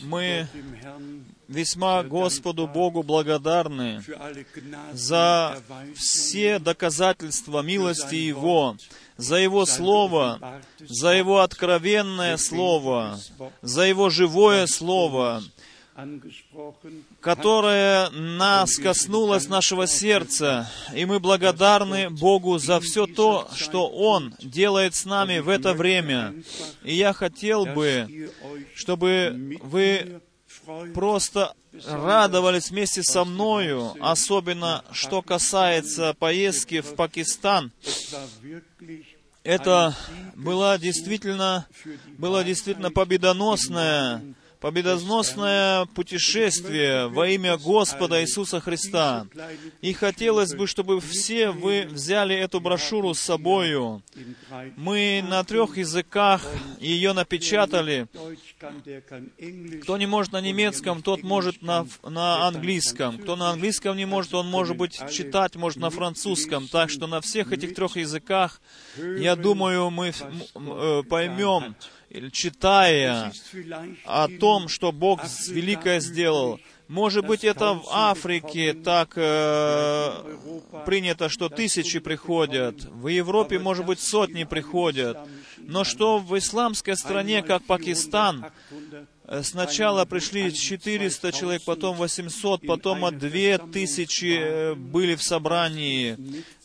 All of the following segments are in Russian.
Мы весьма Господу Богу благодарны за все доказательства милости Его, за Его Слово, за Его откровенное Слово, за Его живое Слово, которое нас коснулось нашего сердца, и мы благодарны Богу за все то, что Он делает с нами в это время. И я хотел бы, чтобы вы просто радовались вместе со мною, особенно что касается поездки в Пакистан. Это было действительно, было действительно победоносное победоносное путешествие во имя Господа Иисуса Христа. И хотелось бы, чтобы все вы взяли эту брошюру с собою. Мы на трех языках ее напечатали. Кто не может на немецком, тот может на, на английском. Кто на английском не может, он может быть читать, может на французском. Так что на всех этих трех языках, я думаю, мы э, поймем, читая о том, что Бог великое сделал. Может быть, это в Африке так э, принято, что тысячи приходят. В Европе, может быть, сотни приходят. Но что в исламской стране, как Пакистан, сначала пришли 400 человек, потом 800, потом 2000 э, были в собрании.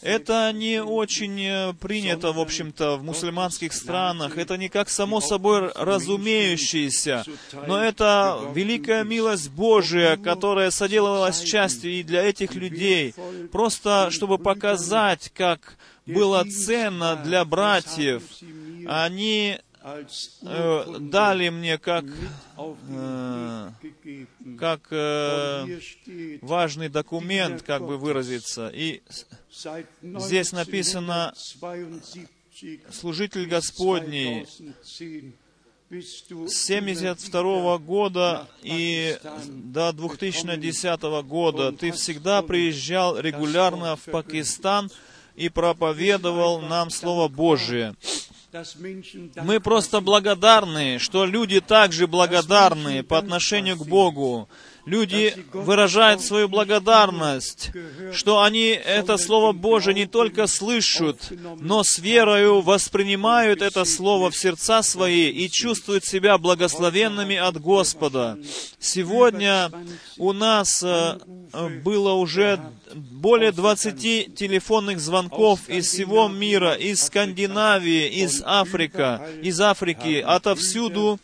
Это не очень э, принято, в общем-то, в мусульманских странах. Это не как само собой разумеющееся. Но это великая милость Божия, которая соделалась частью и для этих людей. Просто, чтобы показать, как было ценно для братьев. Они э, дали мне как, э, как э, важный документ, как бы выразиться. И здесь написано «Служитель Господний» с 72 года и до 2010 года ты всегда приезжал регулярно в Пакистан и проповедовал нам Слово Божие. Мы просто благодарны, что люди также благодарны по отношению к Богу люди выражают свою благодарность, что они это Слово Божие не только слышат, но с верою воспринимают это Слово в сердца свои и чувствуют себя благословенными от Господа. Сегодня у нас э, было уже более 20 телефонных звонков из всего мира, из Скандинавии, из Африки, из Африки, отовсюду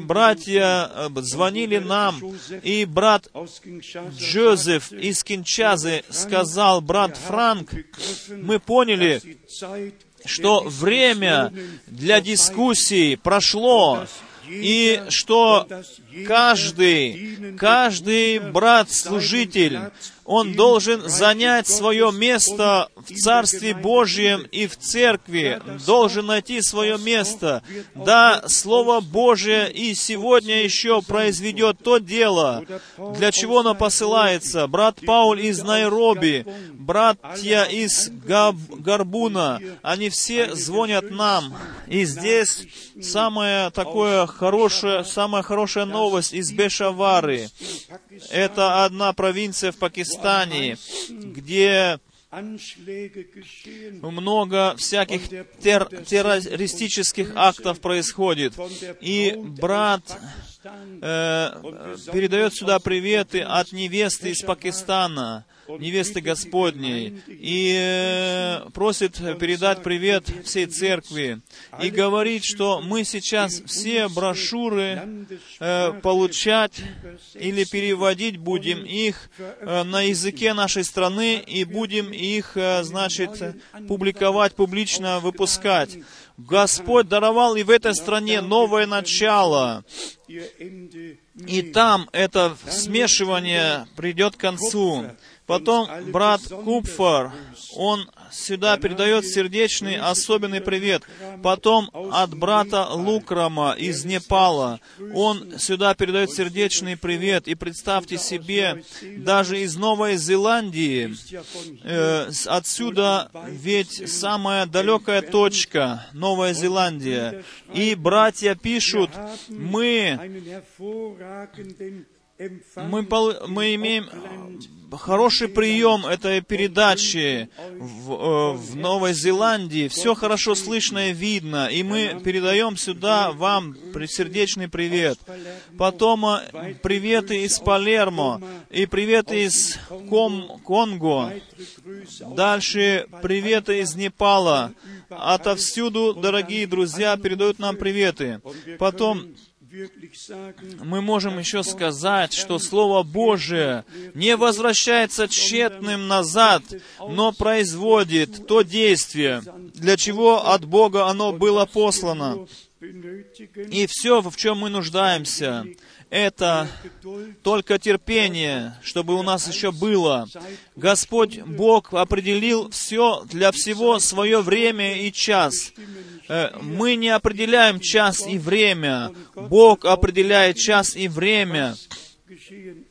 братья э, звонили нам и брат Джозеф из Кинчазы сказал, брат Франк, мы поняли, что время для дискуссий прошло, и что каждый, каждый брат-служитель он должен занять свое место в Царстве Божьем и в Церкви, должен найти свое место. Да, Слово Божие и сегодня еще произведет то дело, для чего оно посылается. Брат Пауль из Найроби, братья из Габ, Гарбуна, они все звонят нам. И здесь самая такое хорошая, самая хорошая новость из Бешавары. Это одна провинция в Пакистане, где много всяких тер террористических актов происходит. И брат э, передает сюда приветы от невесты из Пакистана. Невесты Господней, и э, просит передать привет всей церкви, и говорит, что мы сейчас все брошюры э, получать или переводить будем их э, на языке нашей страны, и будем их, значит, публиковать публично, выпускать. Господь даровал и в этой стране новое начало. И там это смешивание придет к концу. Потом брат Купфар, он сюда передает сердечный особенный привет. Потом от брата Лукрама из Непала, он сюда передает сердечный привет. И представьте себе, даже из Новой Зеландии, э, отсюда ведь самая далекая точка, Новая Зеландия. И братья пишут, мы мы, пол, мы имеем хороший прием этой передачи в, э, в Новой Зеландии. Все хорошо слышно и видно. И мы передаем сюда вам сердечный привет. Потом э, приветы из Палермо и приветы из Ком, Конго. Дальше приветы из Непала. Отовсюду, дорогие друзья, передают нам приветы. Потом мы можем еще сказать, что Слово Божие не возвращается тщетным назад, но производит то действие, для чего от Бога оно было послано. И все, в чем мы нуждаемся, это только терпение, чтобы у нас еще было. Господь Бог определил все для всего свое время и час. Э, мы не определяем час и время. Бог определяет час и время.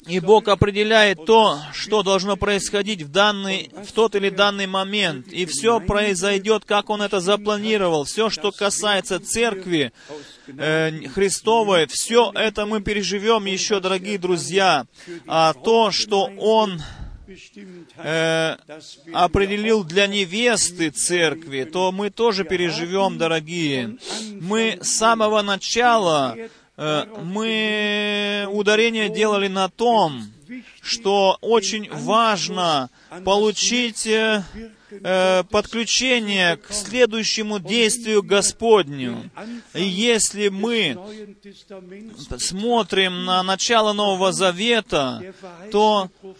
И Бог определяет то, что должно происходить в, данный, в тот или данный момент. И все произойдет, как Он это запланировал. Все, что касается церкви э, Христовой, все это мы переживем еще, дорогие друзья. А то, что Он э, определил для невесты церкви, то мы тоже переживем, дорогие. Мы с самого начала мы ударение делали на том, что очень важно получить э, э, подключение к следующему действию Господню. И если мы смотрим на начало Нового Завета, то э,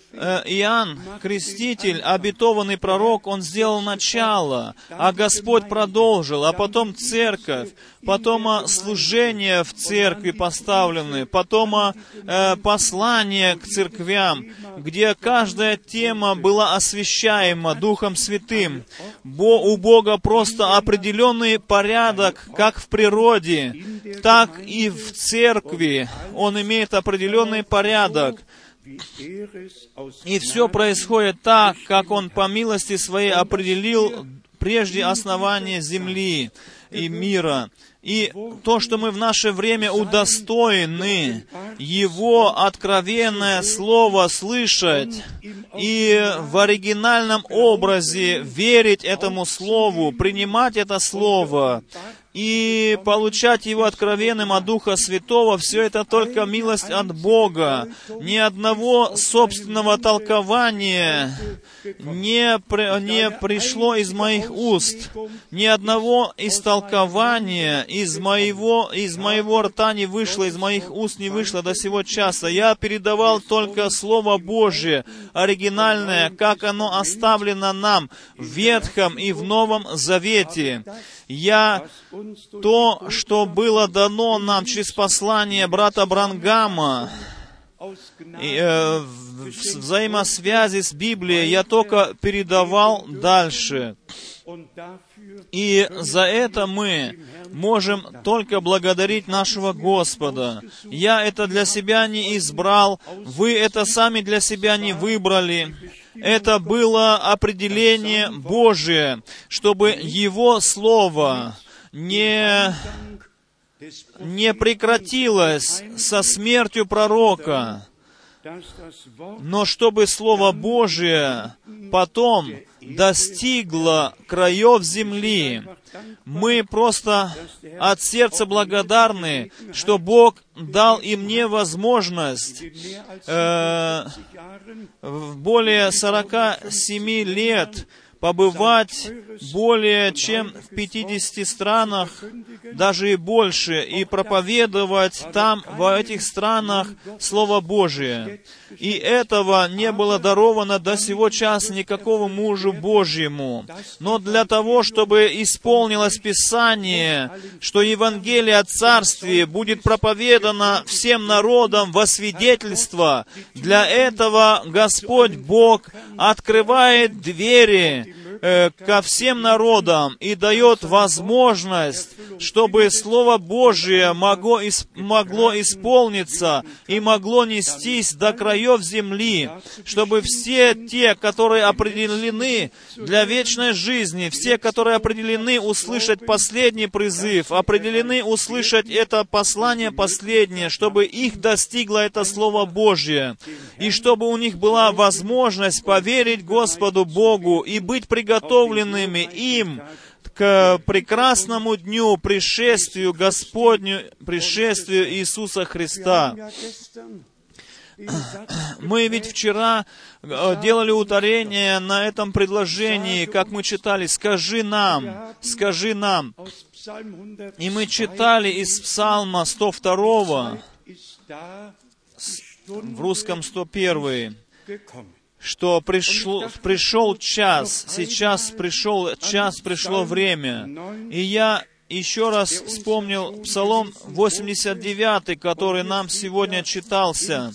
Иоанн, Креститель, обетованный пророк, он сделал начало, а Господь продолжил, а потом церковь, потом а, служение в церкви поставлены, потом а, э, послание к церквям, где каждая тема была освящаема Духом Святым. Бо, у Бога просто определенный порядок, как в природе, так и в церкви. Он имеет определенный порядок. И все происходит так, как Он по милости Своей определил прежде основания земли и мира. И то, что мы в наше время удостоены Его откровенное Слово слышать и в оригинальном образе верить этому Слову, принимать это Слово, и получать его откровенным от Духа Святого, все это только милость от Бога. Ни одного собственного толкования не, при, не пришло из моих уст. Ни одного истолкования из моего, из моего рта не вышло, из моих уст не вышло до сего часа. Я передавал только Слово Божие, оригинальное, как оно оставлено нам в Ветхом и в Новом Завете. Я то, что было дано нам через послание брата Брангама, и, э, взаимосвязи с Библией я только передавал дальше. И за это мы можем только благодарить нашего Господа. Я это для себя не избрал, вы это сами для себя не выбрали. Это было определение Божие, чтобы Его Слово не, не прекратилось со смертью пророка, но чтобы Слово Божие потом достигло краев земли. Мы просто от сердца благодарны, что Бог дал и мне возможность э, в более 47 лет побывать более чем в 50 странах, даже и больше, и проповедовать там, в этих странах, Слово Божие. И этого не было даровано до сего часа никакого мужу Божьему. Но для того, чтобы исполнилось Писание, что Евангелие о Царстве будет проповедано всем народам во свидетельство, для этого Господь Бог открывает двери ко всем народам и дает возможность, чтобы Слово Божие могло, могло исполниться и могло нестись до краев земли, чтобы все те, которые определены для вечной жизни, все, которые определены услышать последний призыв, определены услышать это послание последнее, чтобы их достигло это Слово Божье, и чтобы у них была возможность поверить Господу Богу и быть приготовленными им к прекрасному дню пришествию Господню, пришествию Иисуса Христа. Мы ведь вчера э, делали ударение на этом предложении, как мы читали, «Скажи нам, скажи нам». И мы читали из Псалма 102, в русском 101, что пришел, пришел час, сейчас пришел час, пришло время. И я еще раз вспомнил Псалом 89, который нам сегодня читался.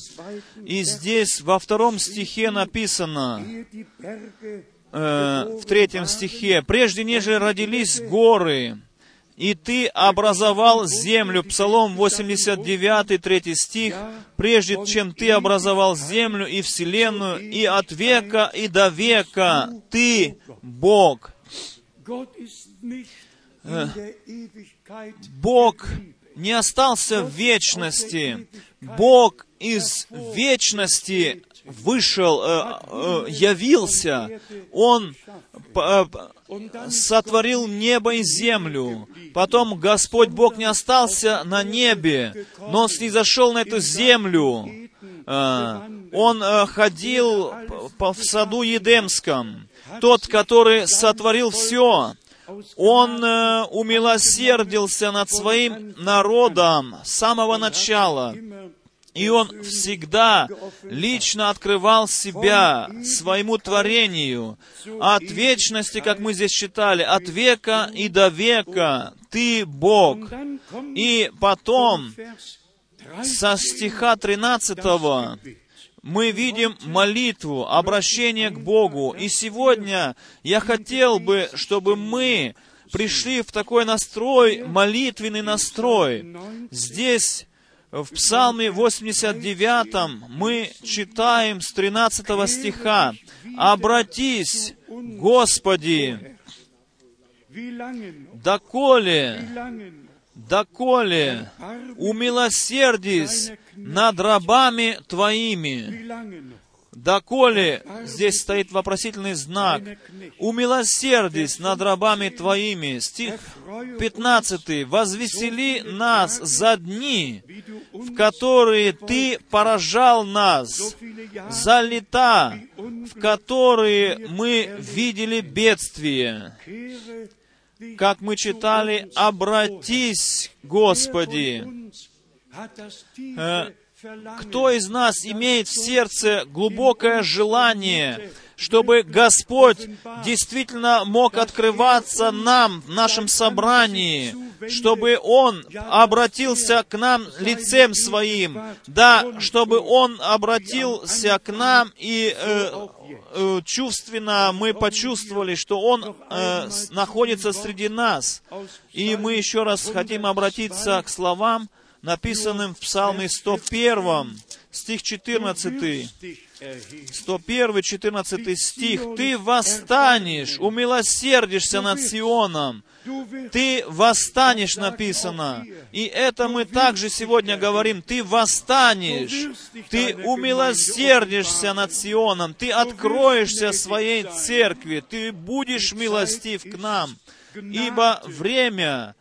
И здесь во втором стихе написано, э, в третьем стихе, «Прежде нежели родились горы, и ты образовал землю». Псалом 89, 3 стих. «Прежде чем ты образовал землю и вселенную, и от века и до века ты Бог». Э, Бог не остался в вечности. Бог из вечности вышел, э, э, явился. Он сотворил небо и землю. Потом Господь Бог не остался на небе, но Он снизошел на эту землю. Он ходил в саду Едемском. Тот, который сотворил все, он э, умилосердился над своим народом с самого начала. И Он всегда лично открывал себя своему творению. От вечности, как мы здесь читали, от века и до века Ты Бог. И потом, со стиха 13 мы видим молитву, обращение к Богу. И сегодня я хотел бы, чтобы мы пришли в такой настрой, молитвенный настрой. Здесь, в Псалме 89 мы читаем с 13 стиха, «Обратись, Господи, доколе, доколе умилосердись над рабами Твоими. Доколе, здесь стоит вопросительный знак, умилосердись над рабами Твоими. Стих 15. «Возвесели нас за дни, в которые Ты поражал нас, за лета, в которые мы видели бедствие». Как мы читали, «Обратись, Господи, Э, кто из нас имеет в сердце глубокое желание, чтобы Господь действительно мог открываться нам в нашем собрании, чтобы Он обратился к нам лицем Своим, да, чтобы Он обратился к нам и э, э, чувственно мы почувствовали, что Он э, находится среди нас. И мы еще раз хотим обратиться к словам, написанным в Псалме 101, стих 14. 101, 14 стих. «Ты восстанешь, умилосердишься над Сионом». Ты восстанешь, написано. И это мы также сегодня говорим. Ты восстанешь. Ты умилосердишься над Сионом. Ты откроешься своей церкви. Ты будешь милостив к нам. Ибо время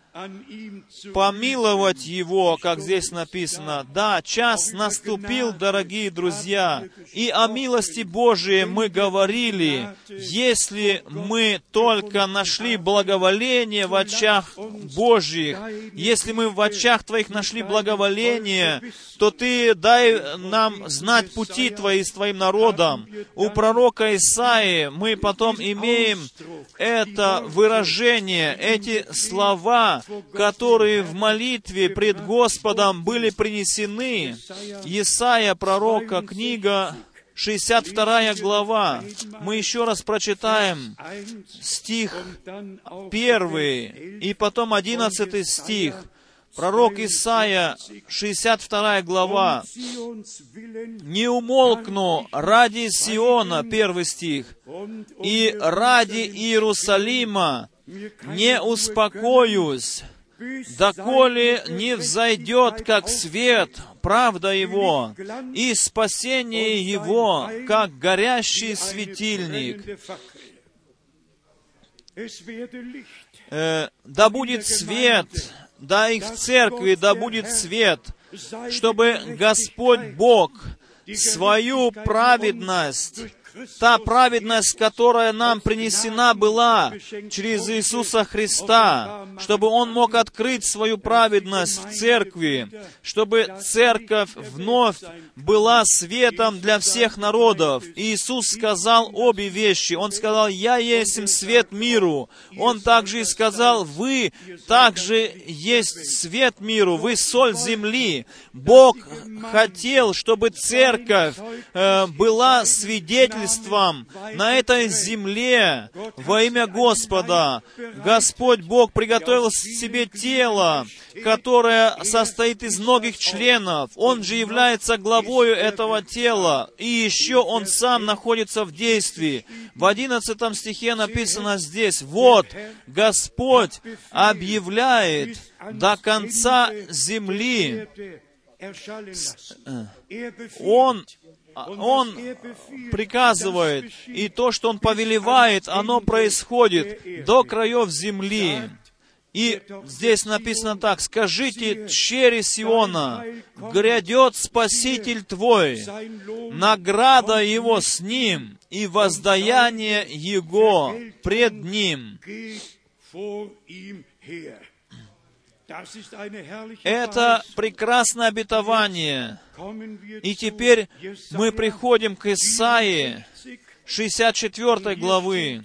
помиловать его, как здесь написано. Да, час наступил, дорогие друзья, и о милости Божией мы говорили, если мы только нашли благоволение в очах Божьих, если мы в очах Твоих нашли благоволение, то Ты дай нам знать пути Твои с Твоим народом. У пророка Исаии мы потом имеем это выражение, эти слова, которые в молитве пред Господом были принесены. Исаия пророка, книга 62 глава. Мы еще раз прочитаем стих 1 и потом 11 стих. Пророк Исаия, 62 глава. «Не умолкну ради Сиона», первый стих, «и ради Иерусалима не успокоюсь, доколе не взойдет, как свет, правда Его, и спасение Его, как горящий светильник. Э, да будет свет, да и в церкви да будет свет, чтобы Господь Бог свою праведность та праведность, которая нам принесена была через Иисуса Христа, чтобы Он мог открыть свою праведность в церкви, чтобы церковь вновь была светом для всех народов. Иисус сказал обе вещи. Он сказал, «Я есть свет миру». Он также и сказал, «Вы также есть свет миру, вы соль земли». Бог хотел, чтобы церковь э, была свидетельством свидетельством на этой земле во имя Господа. Господь Бог приготовил себе тело, которое состоит из многих членов. Он же является главою этого тела. И еще Он сам находится в действии. В одиннадцатом стихе написано здесь, «Вот, Господь объявляет до конца земли, Он он приказывает, и то, что Он повелевает, оно происходит до краев земли. И здесь написано так, «Скажите через Сиона, грядет Спаситель твой, награда его с ним, и воздаяние его пред ним». Это прекрасное обетование. И теперь мы приходим к Исаии, 64 главы.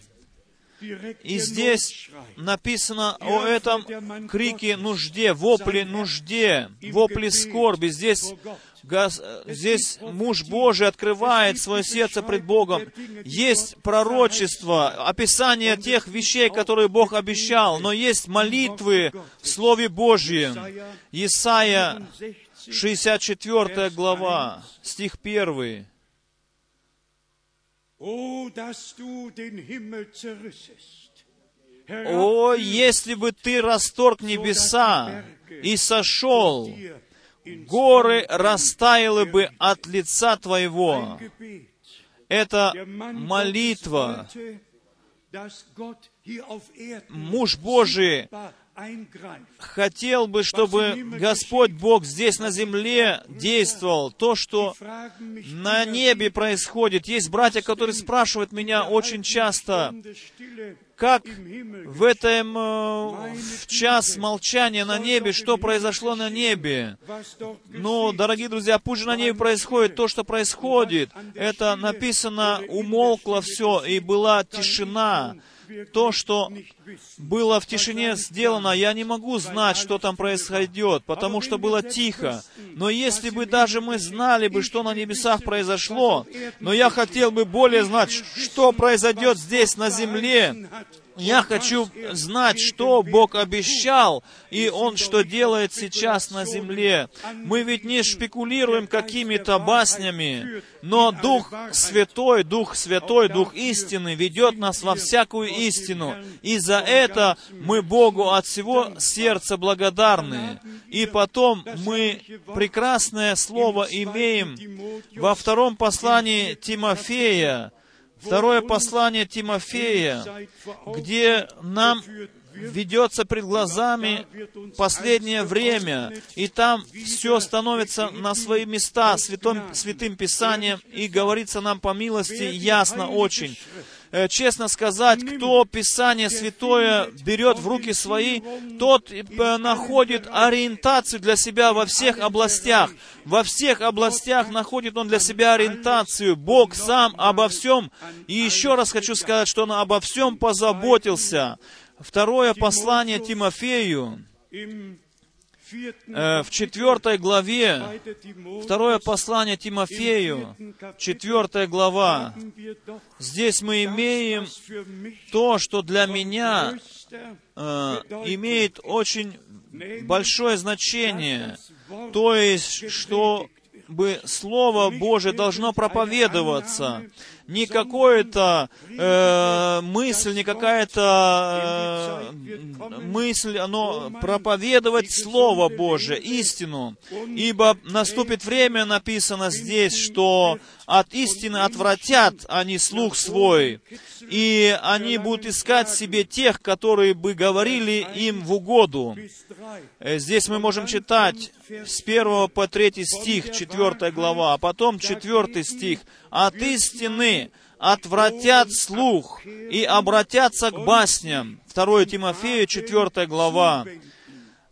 И здесь написано о этом крике нужде, вопле нужде, вопле скорби. Здесь здесь муж Божий открывает свое сердце пред Богом. Есть пророчество, описание тех вещей, которые Бог обещал, но есть молитвы в Слове Божьем. Исайя, 64 глава, стих 1. О, если бы ты расторг небеса и сошел горы растаяли бы от лица Твоего. Это молитва. Муж Божий хотел бы, чтобы Господь Бог здесь на земле действовал. То, что на небе происходит. Есть братья, которые спрашивают меня очень часто, как в этом э, в час молчания на небе, что произошло на небе. Но, дорогие друзья, пусть же на небе происходит то, что происходит. Это написано, умолкло все, и была тишина то, что было в тишине сделано, я не могу знать, что там происходит, потому что было тихо. Но если бы даже мы знали бы, что на небесах произошло, но я хотел бы более знать, что произойдет здесь на земле, я хочу знать, что Бог обещал, и Он что делает сейчас на земле. Мы ведь не шпекулируем какими-то баснями, но Дух Святой, Дух Святой, Дух истины ведет нас во всякую истину. И за это мы Богу от всего сердца благодарны. И потом мы прекрасное слово имеем во втором послании Тимофея, Второе послание Тимофея, где нам ведется пред глазами последнее время, и там все становится на свои места святым, святым Писанием, и говорится нам по милости ясно очень. Э, честно сказать, кто Писание Святое берет в руки свои, тот э, находит ориентацию для себя во всех областях. Во всех областях находит он для себя ориентацию. Бог сам обо всем. И еще раз хочу сказать, что он обо всем позаботился. Второе послание Тимофею, в четвертой главе, второе послание Тимофею, четвертая глава, здесь мы имеем то, что для меня э, имеет очень большое значение, то есть, что бы Слово Божие должно проповедоваться не какое-то э, мысль, не какая-то э, мысль, оно проповедовать Слово Божие, истину. Ибо наступит время, написано здесь, что от истины отвратят они слух свой, и они будут искать себе тех, которые бы говорили им в угоду. Э, здесь мы можем читать с 1 по 3 стих, 4 глава, а потом 4 стих. «От истины отвратят слух и обратятся к басням». 2 Тимофея, 4 глава.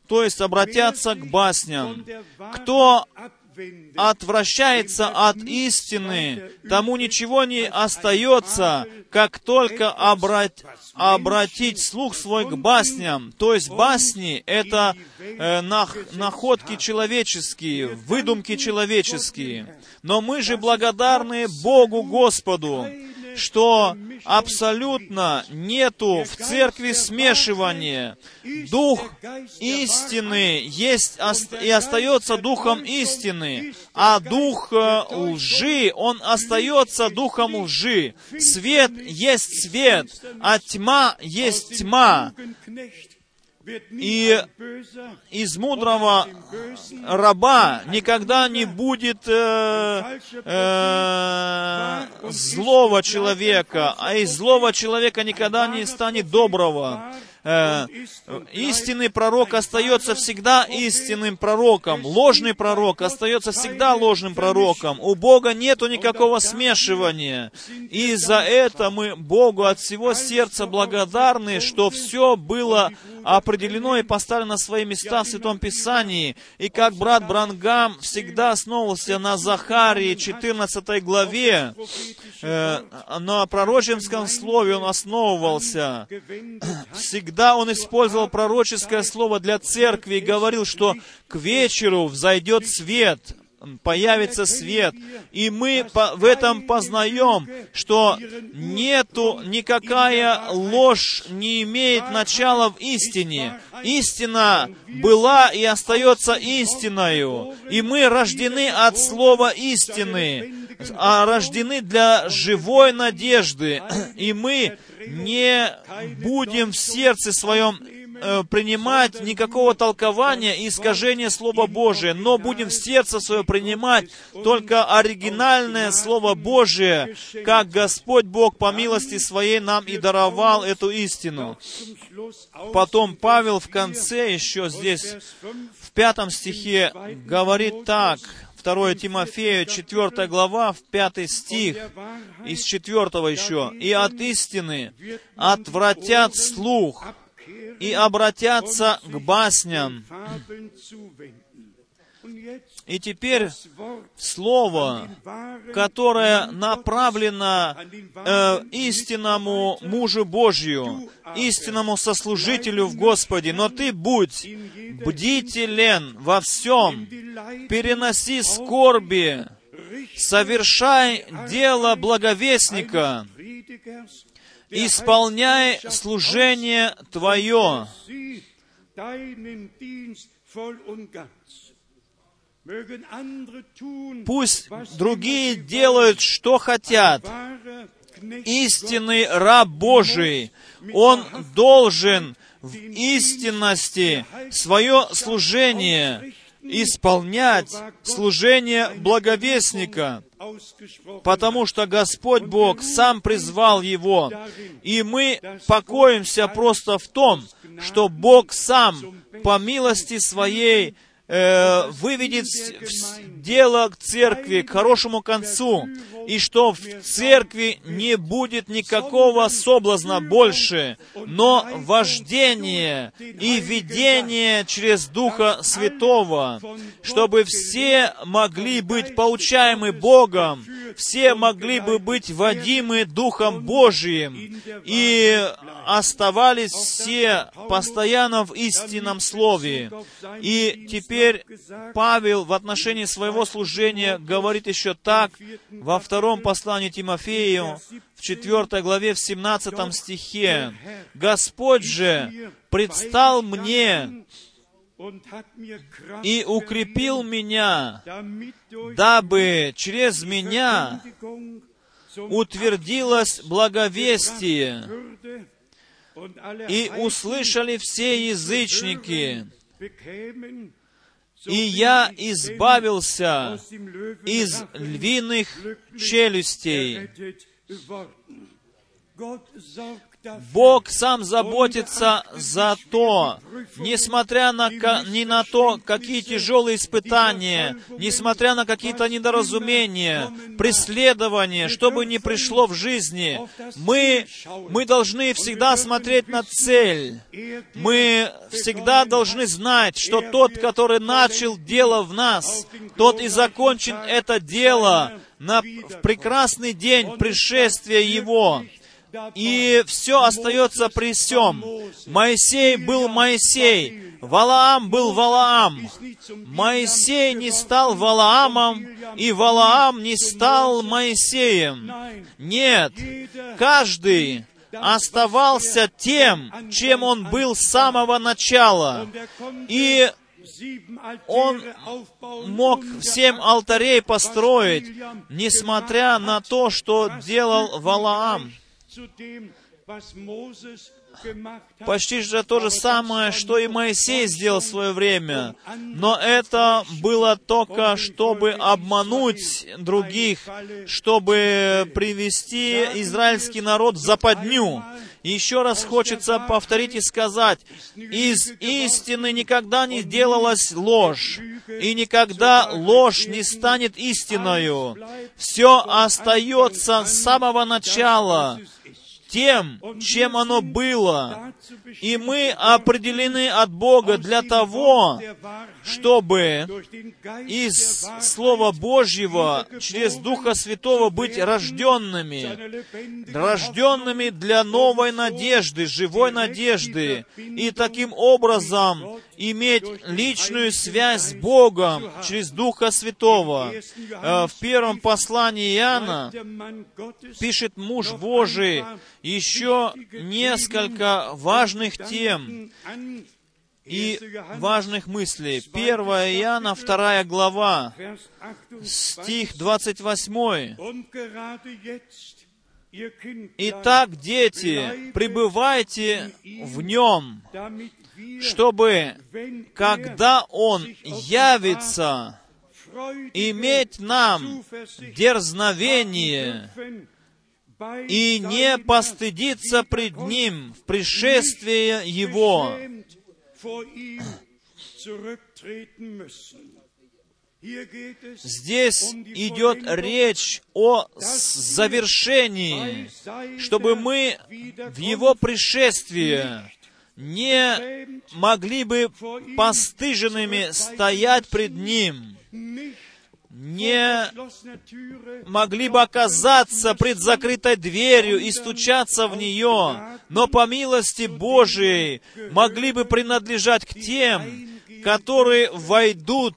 То есть обратятся к басням. Кто отвращается от истины, тому ничего не остается, как только обрать, обратить слух свой к басням. То есть басни — это э, нах, находки человеческие, выдумки человеческие. Но мы же благодарны Богу Господу, что абсолютно нету в церкви смешивания. Дух истины есть и остается духом истины, а дух э, лжи, он остается духом лжи. Свет есть свет, а тьма есть тьма. И из мудрого раба никогда не будет э, э, злого человека, а из злого человека никогда не станет доброго э, истинный пророк остается всегда истинным пророком, ложный пророк остается всегда ложным пророком. У Бога нету никакого смешивания. И за это мы Богу от всего сердца благодарны, что все было определено и поставлено свои места в Святом Писании. И как брат Брангам всегда основывался на Захарии 14 главе, э, на пророческом слове он основывался. Всегда он использовал пророческое слово для церкви и говорил, что к вечеру взойдет свет, появится свет. И мы в этом познаем, что нету никакая ложь не имеет начала в истине. Истина была и остается истиною. И мы рождены от слова истины, а рождены для живой надежды. И мы не будем в сердце своем э, принимать никакого толкования и искажения Слова Божия, но будем в сердце свое принимать только оригинальное Слово Божие, как Господь Бог по милости Своей нам и даровал эту истину. Потом Павел в конце еще здесь, в пятом стихе, говорит так, 2 Тимофея, 4 глава, в 5 стих, из 4 еще. «И от истины отвратят слух, и обратятся к басням». И теперь слово, которое направлено э, истинному мужу Божью, истинному сослужителю в Господе. Но ты будь бдителен во всем, переноси скорби, совершай дело благовестника, исполняй служение Твое. Пусть другие делают, что хотят. Истинный раб Божий, он должен в истинности свое служение исполнять, служение благовестника, потому что Господь Бог сам призвал его, и мы покоимся просто в том, что Бог сам по милости Своей э, выведет дело к церкви к хорошему концу, и что в церкви не будет никакого соблазна больше, но вождение и видение через Духа Святого, чтобы все могли быть поучаемы Богом, все могли бы быть водимы Духом Божиим и оставались все постоянно в истинном Слове. И теперь Павел в отношении своего служения говорит еще так во втором послании Тимофею, в 4 главе, в 17 стихе. «Господь же предстал мне и укрепил меня, дабы через меня утвердилось благовестие, и услышали все язычники, и я избавился из львиных челюстей. Бог сам заботится за то, несмотря на, ни на то, какие тяжелые испытания, несмотря на какие-то недоразумения, преследования, что бы ни пришло в жизни, мы, мы должны всегда смотреть на цель. Мы всегда должны знать, что тот, который начал дело в нас, тот и закончит это дело на, в прекрасный день пришествия Его и все остается при всем. Моисей был Моисей, Валаам был Валаам. Моисей не стал Валаамом, и Валаам не стал Моисеем. Нет, каждый оставался тем, чем он был с самого начала. И он мог семь алтарей построить, несмотря на то, что делал Валаам. Почти же то же самое, что и Моисей сделал в свое время. Но это было только, чтобы обмануть других, чтобы привести израильский народ в западню. Еще раз хочется повторить и сказать, из истины никогда не делалась ложь, и никогда ложь не станет истиною. Все остается с самого начала тем, чем оно было. И мы определены от Бога для того, чтобы из Слова Божьего через Духа Святого быть рожденными, рожденными для новой надежды, живой надежды, и таким образом иметь личную связь с Богом через Духа Святого. В первом послании Иоанна пишет муж Божий еще несколько важных тем и важных мыслей. 1 Иоанна, 2 глава, стих 28. Итак, дети, пребывайте в Нем, чтобы, когда Он явится, иметь нам дерзновение и не постыдиться пред Ним в пришествие Его. Здесь идет речь о завершении, чтобы мы в Его пришествие не могли бы постыженными стоять пред Ним, не могли бы оказаться пред закрытой дверью и стучаться в нее, но по милости Божией могли бы принадлежать к тем, которые войдут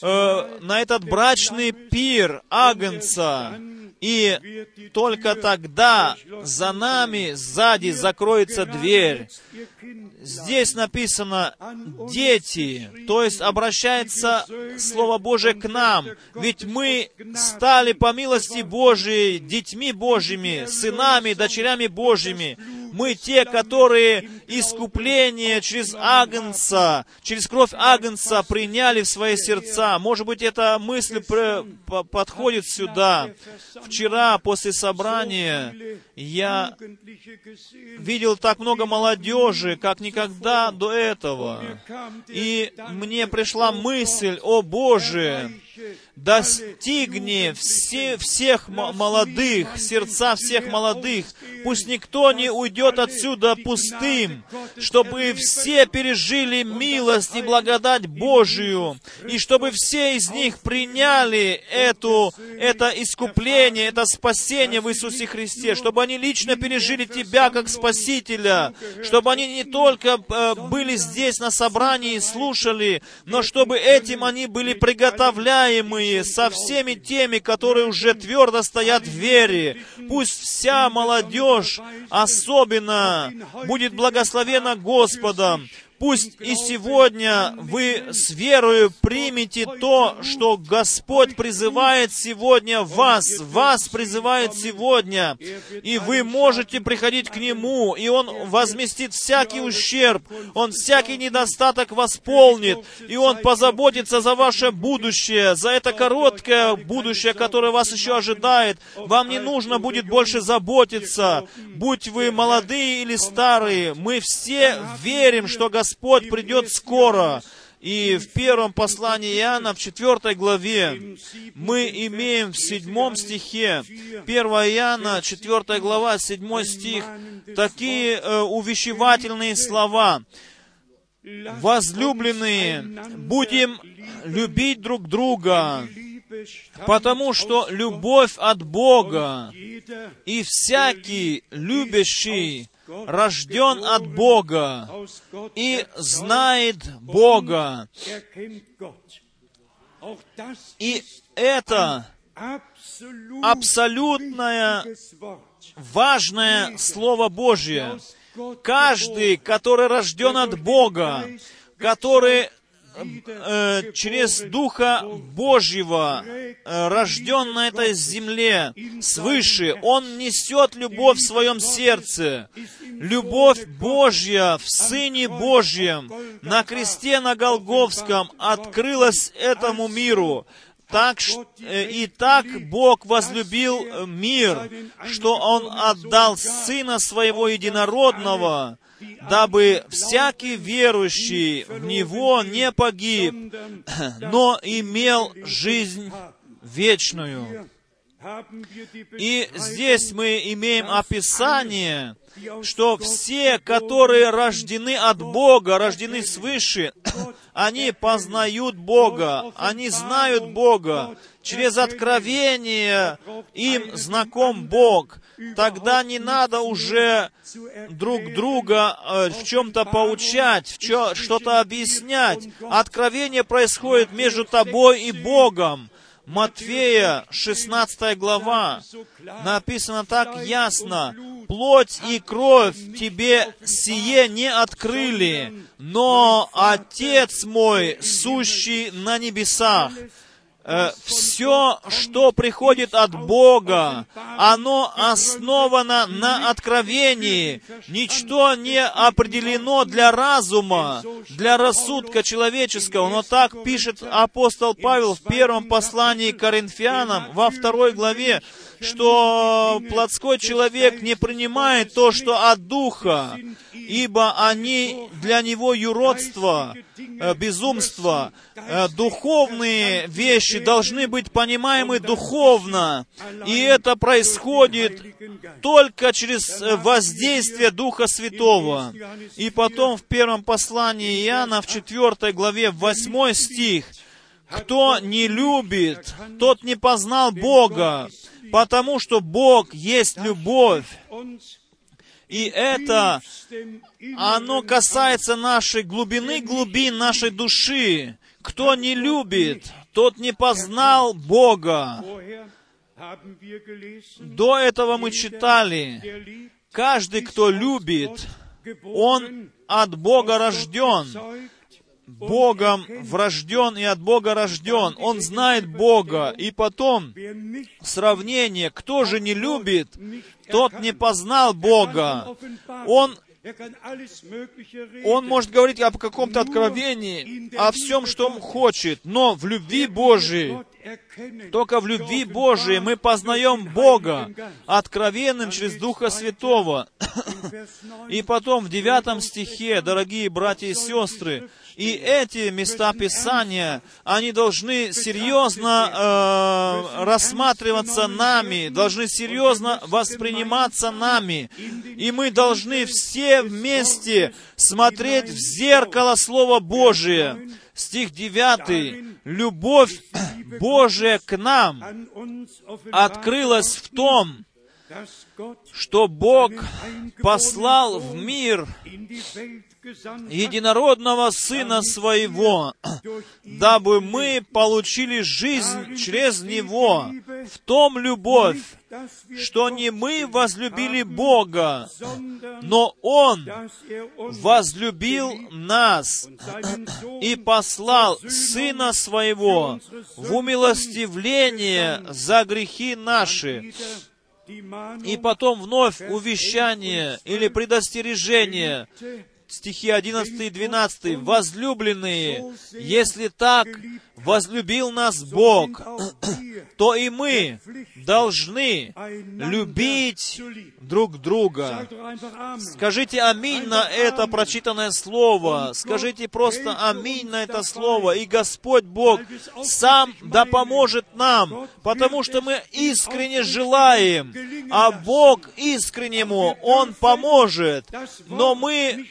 э, на этот брачный пир Агнца, и только тогда за нами сзади закроется дверь. Здесь написано «дети», то есть обращается Слово Божие к нам, ведь мы стали по милости Божией детьми Божьими, сынами, дочерями Божьими. Мы те, которые искупление через Агнца, через кровь Агнца приняли в свои сердца. Может быть, эта мысль подходит сюда. Вчера, после собрания, я видел так много молодежи, как никогда до этого. И мне пришла мысль, о Боже, достигни все, всех молодых, сердца всех молодых. Пусть никто не уйдет отсюда пустым, чтобы все пережили милость и благодать Божию, и чтобы все из них приняли эту, это искупление, это спасение в Иисусе Христе, чтобы они лично пережили Тебя как Спасителя, чтобы они не только э, были здесь на собрании и слушали, но чтобы этим они были приготовляемые со всеми теми, которые уже твердо стоят в вере. Пусть вся молодежь особенно будет благословена Господом. Пусть и сегодня вы с верою примете то, что Господь призывает сегодня вас, вас призывает сегодня, и вы можете приходить к Нему, и Он возместит всякий ущерб, Он всякий недостаток восполнит, и Он позаботится за ваше будущее, за это короткое будущее, которое вас еще ожидает. Вам не нужно будет больше заботиться, будь вы молодые или старые, мы все верим, что Господь Господь придет скоро. И в первом послании Иоанна, в четвертой главе, мы имеем в седьмом стихе, 1 Иоанна, четвертая глава, седьмой стих, такие э, увещевательные слова. «Возлюбленные, будем любить друг друга, потому что любовь от Бога, и всякий любящий рожден от Бога и знает Бога. И это абсолютное важное Слово Божье. Каждый, который рожден от Бога, который э, через Духа Божьего э, рожден на этой земле свыше, он несет любовь в своем сердце. Любовь Божья в Сыне Божьем на кресте на Голговском открылась этому миру. Так, э, и так Бог возлюбил мир, что Он отдал Сына Своего Единородного, дабы всякий верующий в Него не погиб, но имел жизнь вечную. И здесь мы имеем описание, что все, которые рождены от Бога, рождены свыше, они познают Бога, они знают Бога. Через откровение им знаком Бог тогда не надо уже друг друга э, в чем-то поучать, в что-то объяснять. Откровение происходит между тобой и Богом. Матфея, 16 глава, написано так ясно, «Плоть и кровь тебе сие не открыли, но Отец мой, сущий на небесах». Э, все, что приходит от Бога, оно основано на откровении. Ничто не определено для разума, для рассудка человеческого. Но так пишет апостол Павел в первом послании к Коринфянам во второй главе, что плотской человек не принимает то, что от Духа, ибо они для него юродство, э, безумство. Э, духовные вещи должны быть понимаемы духовно, и это происходит только через э, воздействие Духа Святого. И потом в первом послании Иоанна, в четвертой главе, в восьмой стих, «Кто не любит, тот не познал Бога, потому что Бог есть любовь». И это, оно касается нашей глубины, глубин нашей души. Кто не любит, тот не познал Бога. До этого мы читали, каждый, кто любит, он от Бога рожден. Богом врожден и от Бога рожден. Он знает Бога. И потом сравнение, кто же не любит, тот не познал Бога. Он он может говорить об каком-то откровении, о всем, что он хочет, но в любви Божией, только в любви Божией мы познаем Бога откровенным через Духа Святого. И потом в девятом стихе, дорогие братья и сестры, и эти места Писания, они должны серьезно э, рассматриваться нами, должны серьезно восприниматься нами. И мы должны все вместе смотреть в зеркало Слова Божие. Стих 9. «Любовь Божия к нам открылась в том, что Бог послал в мир единородного Сына Своего, дабы мы получили жизнь через Него. В том любовь, что не мы возлюбили Бога, но Он возлюбил нас и послал Сына Своего в умилостивление за грехи наши, и потом вновь увещание или предостережение стихи 11 и 12. «Возлюбленные, если так возлюбил нас Бог, то и мы должны любить друг друга. Скажите аминь на это прочитанное слово. Скажите просто аминь на это слово. И Господь Бог сам да поможет нам, потому что мы искренне желаем, а Бог искреннему, Он поможет. Но мы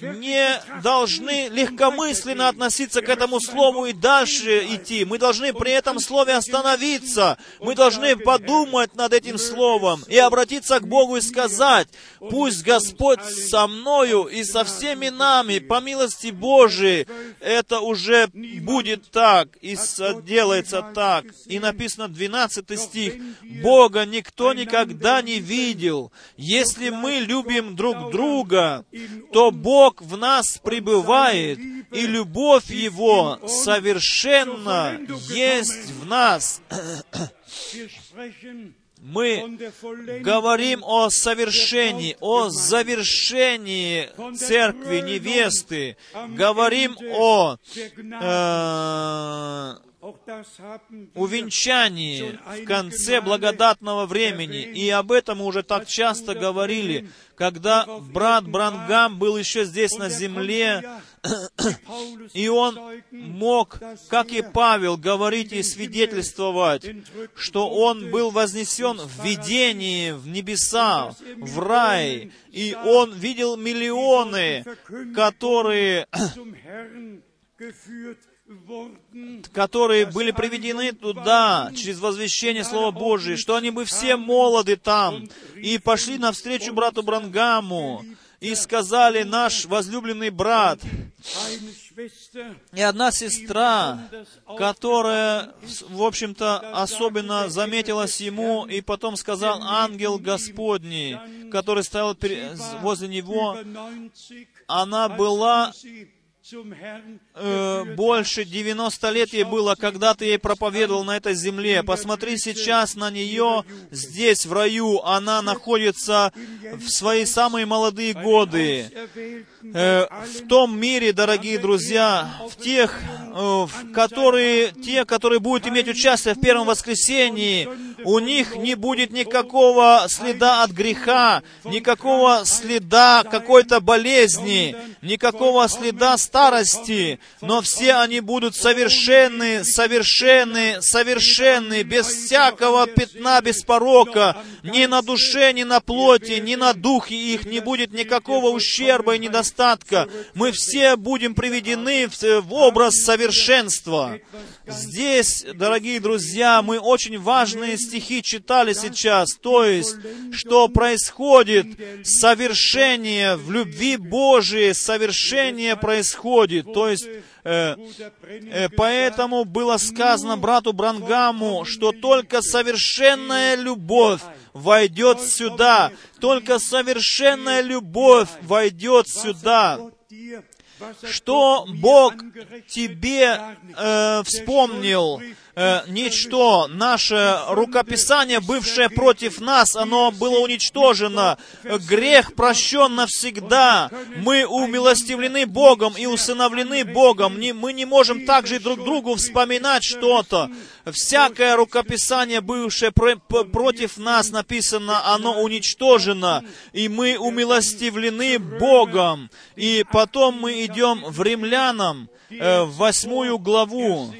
не должны легкомысленно относиться к этому слову и дальше идти. Мы должны при этом слове остановиться. Мы должны подумать над этим словом и обратиться к Богу и сказать, пусть Господь со мною и со всеми нами, по милости Божией, это уже будет так и делается так. И написано 12 стих, Бога никто никогда не видел. Если мы любим друг друга, то Бог в нас пребывает, и любовь Его совершенно есть в нас. Мы говорим о совершении, о завершении церкви невесты, говорим о э, увенчании в конце благодатного времени. И об этом мы уже так часто говорили, когда брат Брангам был еще здесь на земле, и он мог, как и Павел, говорить и свидетельствовать, что он был вознесен в видении, в небеса, в рай, и он видел миллионы, которые которые были приведены туда через возвещение Слова Божия, что они бы все молоды там, и пошли навстречу брату Брангаму, и сказали, наш возлюбленный брат, и одна сестра, которая, в общем-то, особенно заметилась ему, и потом сказал ангел Господний, который стоял возле него, она была э, больше 90 лет ей было, когда ты ей проповедовал на этой земле. Посмотри сейчас на нее здесь, в раю. Она находится в свои самые молодые годы. Э, в том мире, дорогие друзья, в тех, э, которые, те, которые будут иметь участие в первом воскресении, у них не будет никакого следа от греха, никакого следа какой-то болезни, никакого следа старости, но все они будут совершенны, совершенны, совершенны, без всякого пятна, без порока, ни на душе, ни на плоти, ни на духе их не будет никакого ущерба и недостатка. Мы все будем приведены в образ совершенства. Здесь, дорогие друзья, мы очень важные стихи читали сейчас, то есть, что происходит совершение в любви Божией, совершение происходит, то есть, э, э, поэтому было сказано брату Брангаму, что только совершенная любовь войдет сюда, только совершенная любовь войдет сюда. что Бог тебе э, вспомнил, э, ничто, наше рукописание, бывшее против нас, оно было уничтожено. Грех прощен навсегда. Мы умилостивлены Богом и усыновлены Богом. Мы не можем также друг другу вспоминать что-то. Всякое рукописание, бывшее про, против нас, написано, оно уничтожено. И мы умилостивлены Богом. И потом мы идем в римлянам, э, в восьмую главу.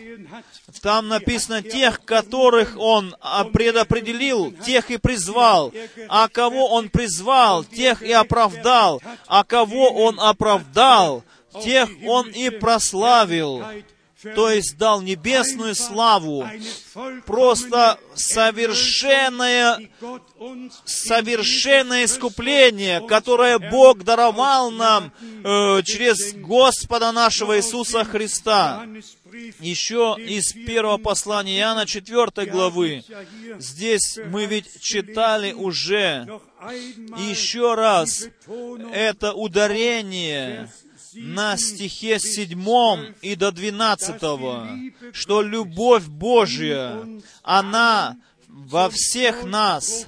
Там написано, тех, которых Он предопределил, тех и призвал. А кого Он призвал, тех и оправдал. А кого Он оправдал, тех Он и прославил то есть дал небесную славу, просто совершенное, совершенное искупление, которое Бог даровал нам э, через Господа нашего Иисуса Христа. Еще из первого послания Иоанна 4 главы. Здесь мы ведь читали уже еще раз это ударение на стихе седьмом и до двенадцатого, что любовь Божья, она во всех нас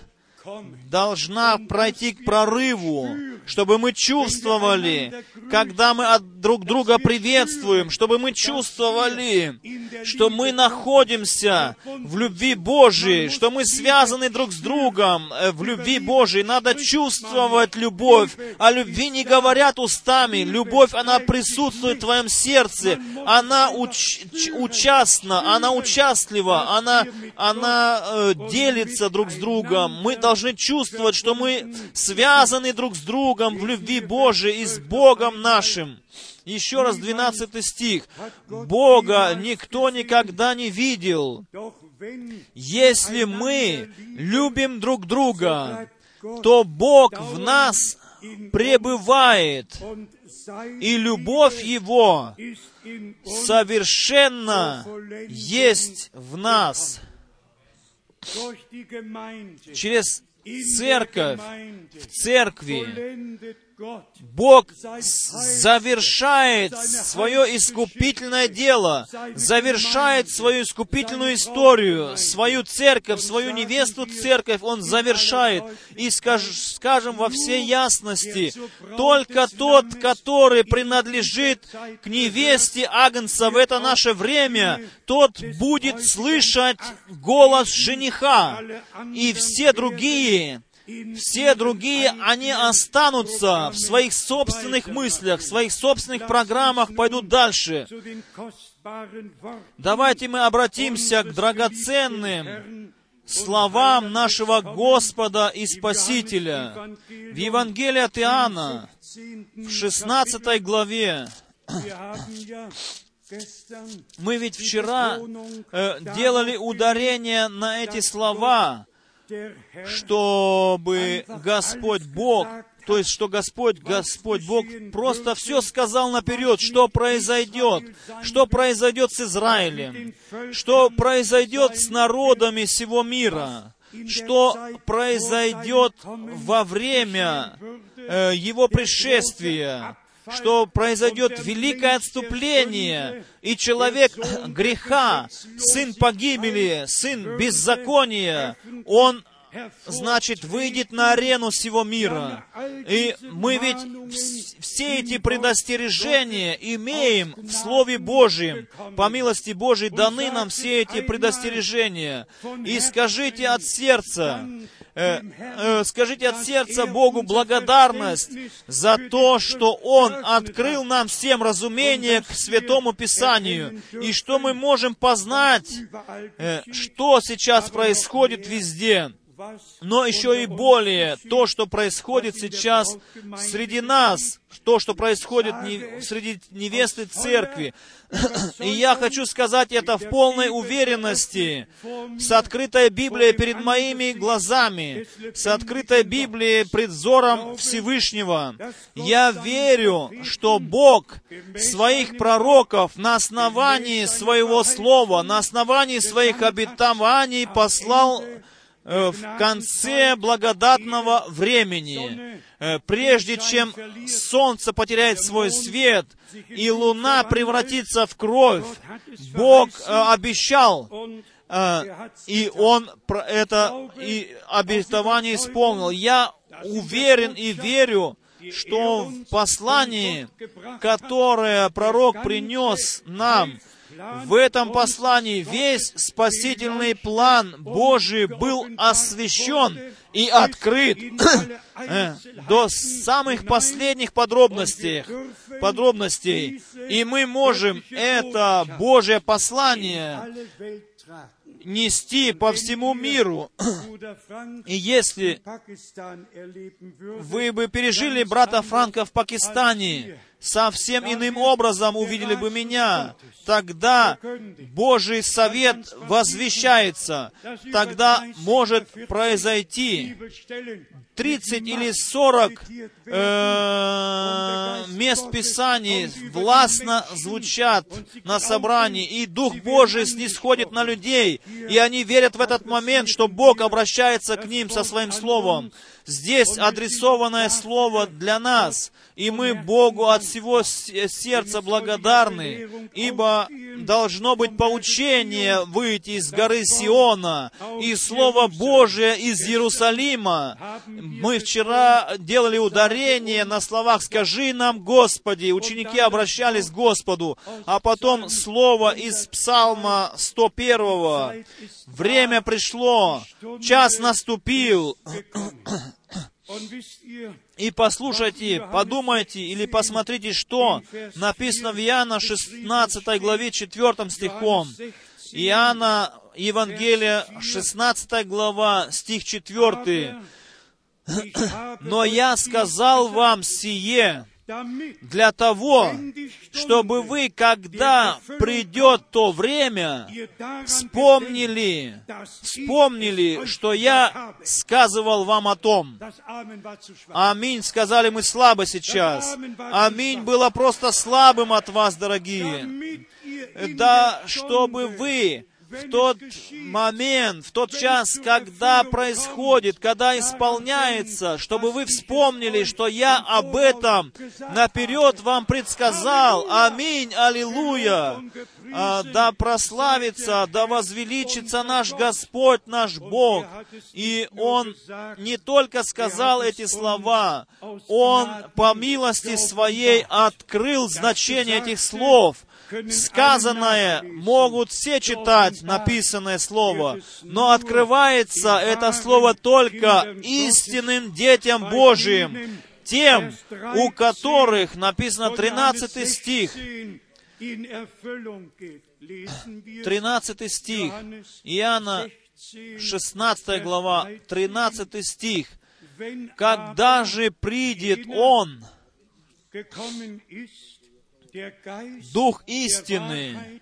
должна пройти к прорыву, чтобы мы чувствовали, когда мы от друг друга приветствуем, чтобы мы чувствовали, что мы находимся в любви Божией, что мы связаны друг с другом э, в любви Божией. Надо чувствовать любовь. О любви не говорят устами. Любовь, она присутствует в твоем сердце. Она уч участна, она участлива, она, она э, делится друг с другом. Мы должны чувствовать, что мы связаны друг с другом в любви Божией и с Богом нашим. Еще раз 12 стих. Бога никто никогда не видел. Если мы любим друг друга, то Бог в нас пребывает, и любовь Его совершенно есть в нас. Через церковь. В церкви Бог завершает свое искупительное дело, завершает свою искупительную историю, свою церковь, свою невесту церковь Он завершает. И скажем во всей ясности, только тот, который принадлежит к невесте Агнца в это наше время, тот будет слышать голос жениха. И все другие, все другие, они останутся в своих собственных мыслях, в своих собственных программах, пойдут дальше. Давайте мы обратимся к драгоценным словам нашего Господа и Спасителя. В Евангелии от Иоанна, в 16 главе, мы ведь вчера э, делали ударение на эти слова, чтобы Господь Бог, то есть, что Господь, Господь Бог просто все сказал наперед, что произойдет, что произойдет с Израилем, что произойдет с народами всего мира, что произойдет во время э, Его пришествия, что произойдет великое отступление, и человек греха, сын погибели, сын беззакония, он значит, выйдет на арену всего мира. И мы ведь все эти предостережения имеем в Слове Божьем. По милости Божией даны нам все эти предостережения. И скажите от сердца, э, э, скажите от сердца Богу благодарность за то, что Он открыл нам всем разумение к Святому Писанию, и что мы можем познать, э, что сейчас происходит везде но еще и более то, что происходит сейчас среди нас, то, что происходит среди невесты церкви. И я хочу сказать это в полной уверенности, с открытой Библией перед моими глазами, с открытой Библией пред взором Всевышнего. Я верю, что Бог своих пророков на основании своего слова, на основании своих обетований послал в конце благодатного времени, э, прежде чем солнце потеряет свой свет и луна превратится в кровь, Бог э, обещал, и Он это обетование исполнил. Я уверен и верю, что в послании, которое пророк принес нам, в этом послании весь спасительный план Божий был освящен и открыт э, до самых последних подробностей, подробностей. И мы можем это Божье послание нести по всему миру. И если вы бы пережили брата Франка в Пакистане, совсем иным образом увидели бы меня. Тогда Божий совет возвещается. Тогда может произойти 30 или 40 э, мест Писаний властно звучат на собрании, и Дух Божий снисходит на людей, и они верят в этот момент, что Бог обращается к ним со своим Словом. Здесь адресованное слово для нас, и мы Богу от всего сердца благодарны, ибо должно быть поучение выйти из горы Сиона, и Слово Божие из Иерусалима. Мы вчера делали ударение на словах «Скажи нам, Господи». Ученики обращались к Господу, а потом Слово из Псалма 101. Время пришло, час наступил, и послушайте, подумайте или посмотрите, что написано в Иоанна 16 главе 4 стихом. Иоанна, Евангелие, 16 глава, стих 4. «Но я сказал вам сие, для того, чтобы вы, когда придет то время, вспомнили, вспомнили, что я сказывал вам о том. Аминь, сказали мы слабо сейчас. Аминь было просто слабым от вас, дорогие. Да, чтобы вы в тот момент, в тот час, когда происходит, когда исполняется, чтобы вы вспомнили, что я об этом наперед вам предсказал. Аминь, аллилуйя. А, да прославится, да возвеличится наш Господь, наш Бог. И Он не только сказал эти слова, Он по милости Своей открыл значение этих слов — сказанное могут все читать написанное слово, но открывается это слово только истинным детям Божиим, тем, у которых написано 13 стих, 13 стих, Иоанна 16 глава, 13 стих. «Когда же придет Он, Дух истины,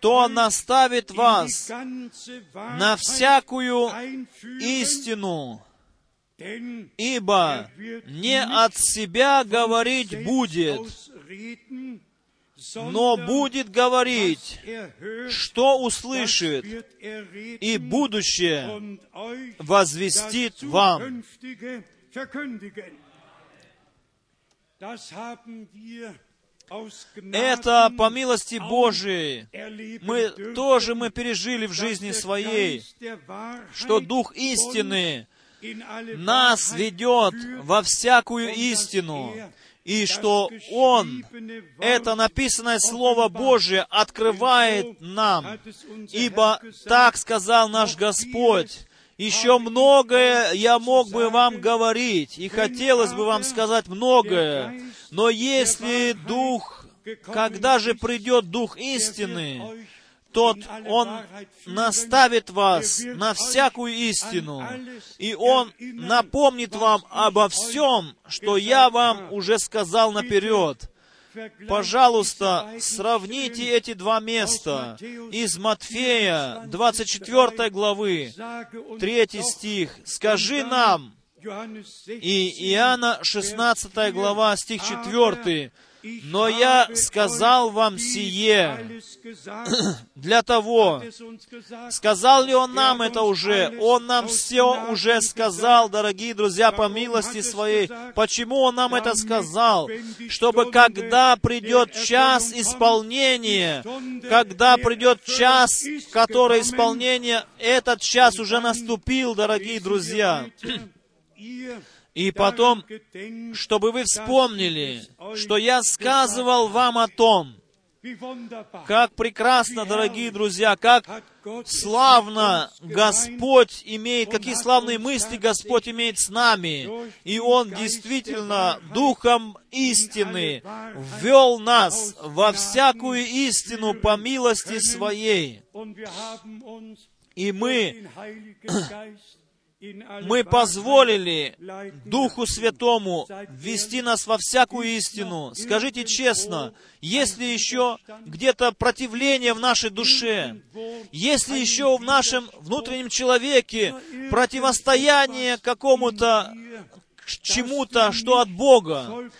то наставит вас на всякую истину, ибо не от себя говорить будет, но будет говорить, что услышит, и будущее возвестит вам. Это по милости Божией. Мы тоже мы пережили в жизни своей, что Дух истины нас ведет во всякую истину, и что Он, это написанное Слово Божие, открывает нам, ибо так сказал наш Господь, еще многое я мог бы вам говорить, и хотелось бы вам сказать многое, но если Дух, когда же придет Дух истины, тот Он наставит вас на всякую истину, и Он напомнит вам обо всем, что я вам уже сказал наперед. Пожалуйста, сравните эти два места из Матфея, 24 главы, 3 стих. «Скажи нам, и Иоанна 16 глава, стих 4. Но я сказал вам сие для того, сказал ли Он нам это уже? Он нам все уже сказал, дорогие друзья, по милости Своей. Почему Он нам это сказал? Чтобы когда придет час исполнения, когда придет час, который исполнения, этот час уже наступил, дорогие друзья. И потом, чтобы вы вспомнили, что я сказывал вам о том, как прекрасно, дорогие друзья, как славно Господь имеет, какие славные мысли Господь имеет с нами. И Он действительно Духом истины ввел нас во всякую истину по милости Своей. И мы мы позволили Духу Святому ввести нас во всякую истину. Скажите честно, есть ли еще где-то противление в нашей душе? Есть ли еще в нашем внутреннем человеке противостояние какому-то чему-то, что от Бога.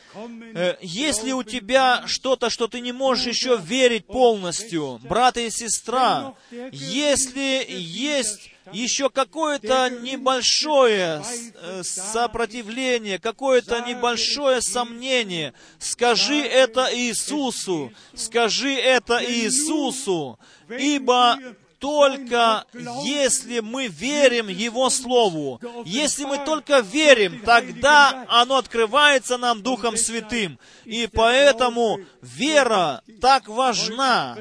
Э, если у тебя что-то, что ты не можешь еще верить полностью, брат и сестра, если есть еще какое-то небольшое э, сопротивление, какое-то небольшое сомнение, скажи это Иисусу, скажи это Иисусу, ибо только если мы верим Его Слову, если мы только верим, тогда оно открывается нам Духом Святым. И поэтому вера так важна.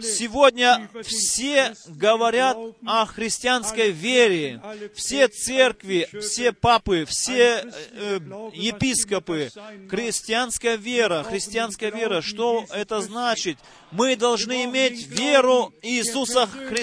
Сегодня все говорят о христианской вере. Все церкви, все папы, все э, епископы. Христианская вера, христианская вера, что это значит? Мы должны иметь веру Иисуса Христа.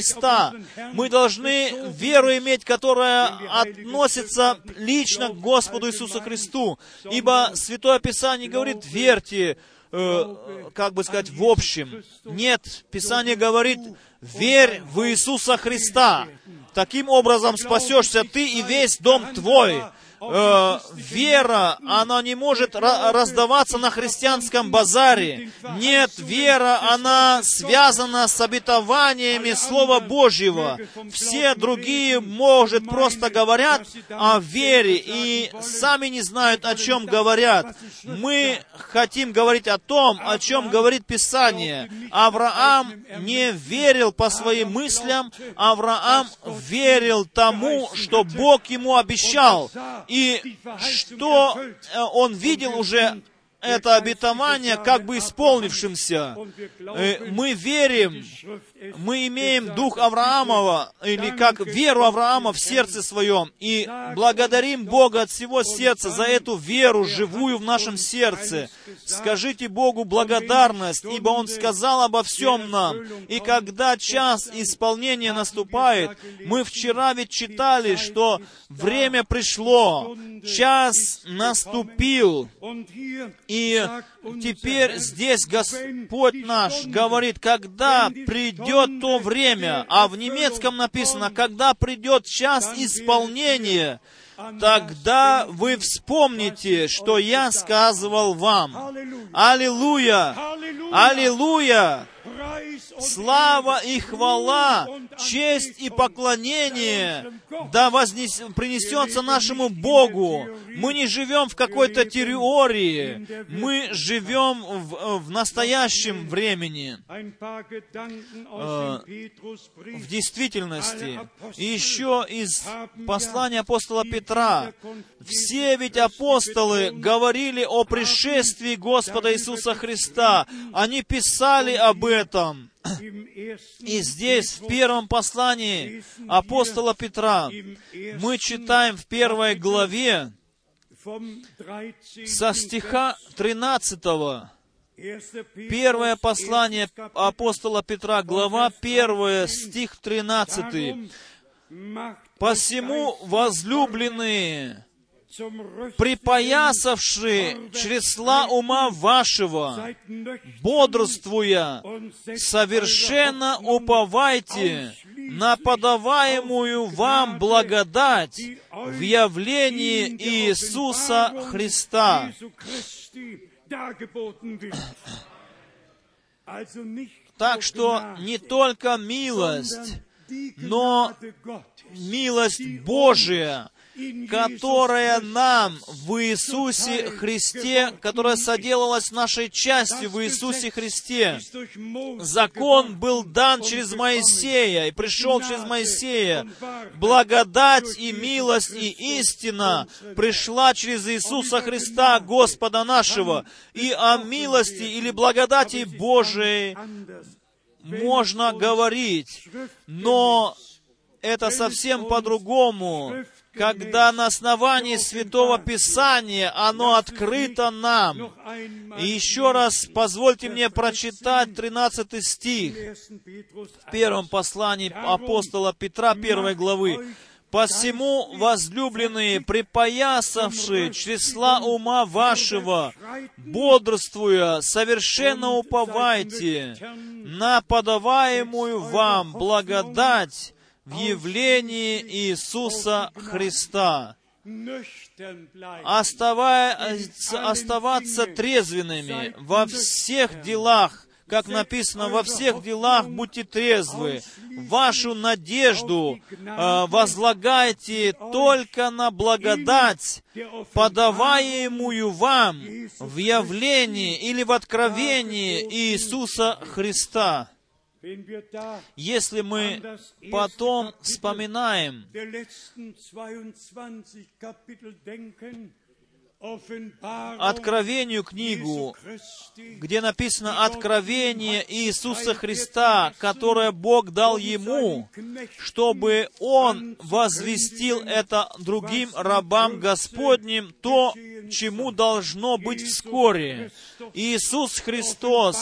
Мы должны веру иметь, которая относится лично к Господу Иисусу Христу. Ибо Святое Писание говорит, верьте, э, как бы сказать, в общем. Нет, Писание говорит, верь в Иисуса Христа. Таким образом спасешься ты и весь дом твой э, вера, она не может раздаваться на христианском базаре. Нет, вера, она связана с обетованиями Слова Божьего. Все другие, может, просто говорят о вере и сами не знают, о чем говорят. Мы хотим говорить о том, о чем говорит Писание. Авраам не верил по своим мыслям, Авраам верил тому, что Бог ему обещал. И что э, он видел уже это обетование как бы исполнившимся. Э, мы верим, мы имеем дух Авраамова, или как веру Авраама в сердце своем, и благодарим Бога от всего сердца за эту веру, живую в нашем сердце. Скажите Богу благодарность, ибо Он сказал обо всем нам. И когда час исполнения наступает, мы вчера ведь читали, что время пришло, час наступил, и теперь здесь Господь наш говорит, когда придет то время, а в немецком написано, когда придет час исполнения, тогда вы вспомните, что я сказывал вам. Аллилуйя! Аллилуйя! Слава и хвала, честь и поклонение да вознес, принесется нашему Богу. Мы не живем в какой-то теории, мы живем в, в настоящем времени, э, в действительности. И еще из послания апостола Петра. Все ведь апостолы говорили о пришествии Господа Иисуса Христа. Они писали об этом. И здесь, в первом послании апостола Петра, мы читаем в первой главе со стиха 13 Первое послание апостола Петра, глава 1, стих 13. «Посему, возлюбленные, припоясавши чресла ума вашего, бодрствуя, совершенно уповайте на подаваемую вам благодать в явлении Иисуса Христа. Так что не только милость, но милость Божия, которая нам в Иисусе Христе, которая соделалась нашей частью в Иисусе Христе. Закон был дан через Моисея и пришел через Моисея. Благодать и милость и истина пришла через Иисуса Христа, Господа нашего. И о милости или благодати Божией можно говорить, но это совсем по-другому когда на основании Святого Писания оно открыто нам. И еще раз позвольте мне прочитать 13 стих в первом послании апостола Петра, первой главы. «Посему, возлюбленные, припоясавшие числа ума вашего, бодрствуя, совершенно уповайте на подаваемую вам благодать, в явлении Иисуса Христа. Оставаться, оставаться трезвенными во всех делах, как написано, во всех делах будьте трезвы. Вашу надежду э, возлагайте только на благодать, подаваемую вам в явлении или в откровении Иисуса Христа. Если мы потом вспоминаем Откровению книгу, где написано «Откровение Иисуса Христа, которое Бог дал Ему, чтобы Он возвестил это другим рабам Господним, то, чему должно быть вскоре». Иисус Христос,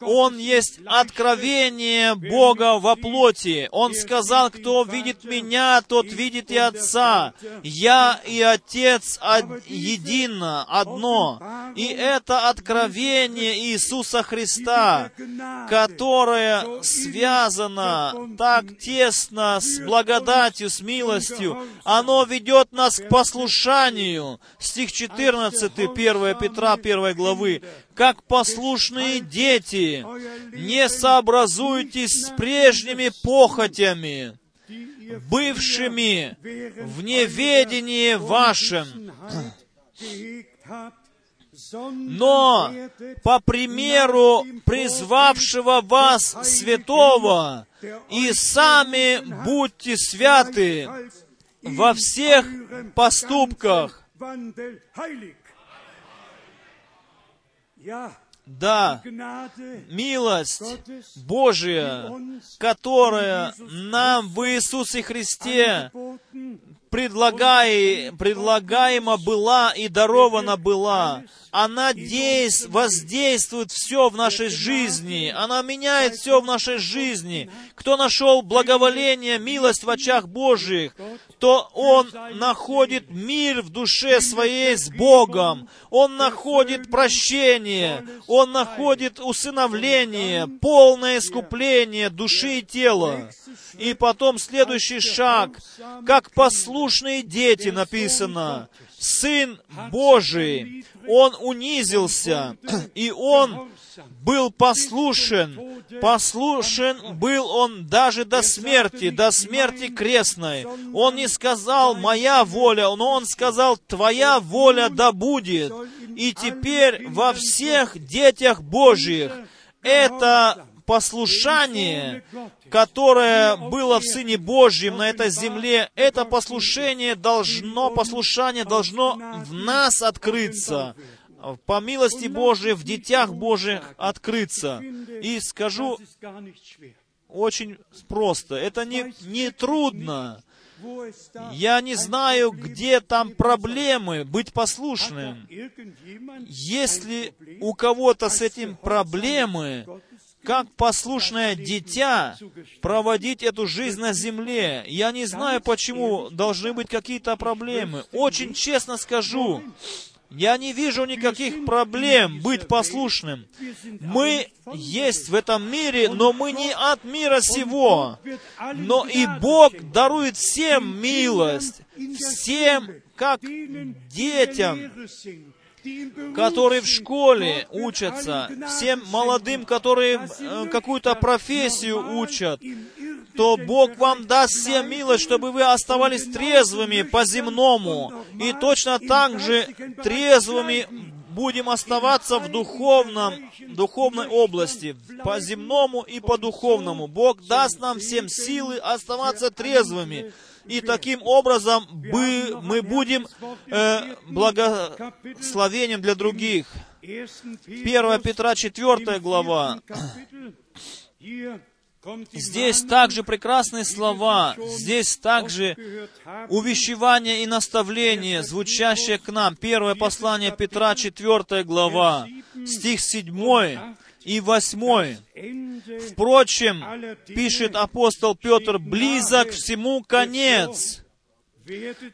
Он есть откровение Бога во плоти. Он сказал, кто видит Меня, тот видит и Отца. Я и Отец едино, одно. И это откровение Иисуса Христа, которое связано так тесно с благодатью, с милостью, оно ведет нас к послушанию. Стих 14, 1 Петра 1 главы как послушные дети, не сообразуйтесь с прежними похотями, бывшими в неведении вашем, но по примеру призвавшего вас святого, и сами будьте святы во всех поступках, да, милость Божия, которая нам в Иисусе Христе предлагай, предлагаема была и дарована была, она действ, воздействует все в нашей жизни, она меняет все в нашей жизни. Кто нашел благоволение, милость в очах Божьих, то он находит мир в душе своей с Богом, он находит прощение, он находит усыновление, полное искупление души и тела. И потом следующий шаг, как послушные дети написано, Сын Божий, Он унизился, и Он был послушен. Послушен был Он даже до смерти, до смерти крестной. Он не сказал «моя воля», но Он сказал «твоя воля да будет». И теперь во всех детях Божьих это послушание, которое было в Сыне Божьем на этой земле, это послушание должно, послушание должно в нас открыться, по милости Божией, в детях Божьих открыться. И скажу очень просто, это не, не трудно. Я не знаю, где там проблемы быть послушным. Если у кого-то с этим проблемы, как послушное дитя проводить эту жизнь на земле. Я не знаю, почему должны быть какие-то проблемы. Очень честно скажу, я не вижу никаких проблем быть послушным. Мы есть в этом мире, но мы не от мира сего. Но и Бог дарует всем милость, всем, как детям, которые в школе учатся, всем молодым, которые э, какую-то профессию учат, то Бог вам даст всем милость, чтобы вы оставались трезвыми по-земному. И точно так же трезвыми будем оставаться в духовном, духовной области, по земному и по духовному. Бог даст нам всем силы оставаться трезвыми. И таким образом мы, мы будем э, благословением для других. 1 Петра 4 глава. Здесь также прекрасные слова, здесь также увещевание и наставление, звучащее к нам. Первое послание Петра, 4 глава, стих 7 и 8. Впрочем, пишет апостол Петр, близок всему конец.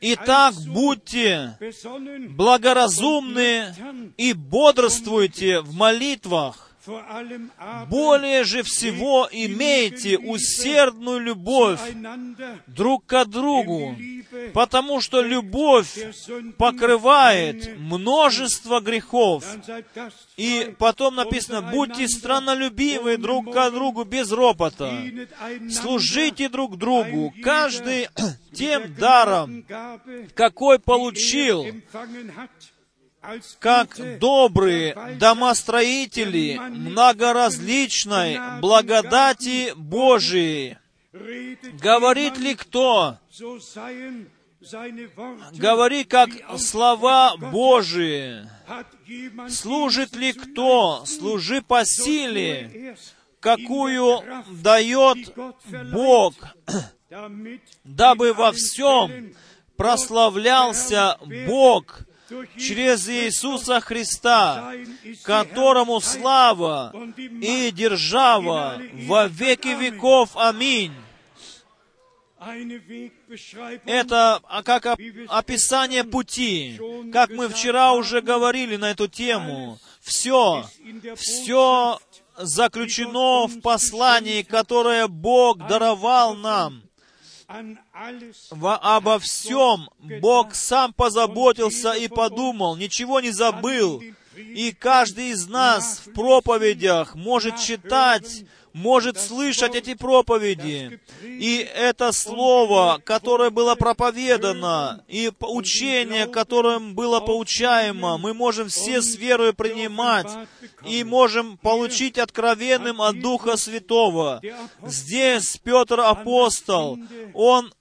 Итак, будьте благоразумны и бодрствуйте в молитвах, более же всего имейте усердную любовь друг к другу, потому что любовь покрывает множество грехов. И потом написано, будьте страннолюбивы друг к другу без ропота. Служите друг другу, каждый тем даром, какой получил, как добрые домостроители многоразличной благодати Божией. Говорит ли кто? Говори, как слова Божии. Служит ли кто? Служи по силе, какую дает Бог, дабы во всем прославлялся Бог через Иисуса Христа, которому слава и держава во веки веков. Аминь. Это как описание пути, как мы вчера уже говорили на эту тему. Все, все заключено в послании, которое Бог даровал нам. Во, обо всем Бог сам позаботился и подумал, ничего не забыл. И каждый из нас в проповедях может читать может слышать эти проповеди. И это слово, которое было проповедано, и учение, которым было поучаемо, мы можем все с верой принимать и можем получить откровенным от Духа Святого. Здесь Петр Апостол, он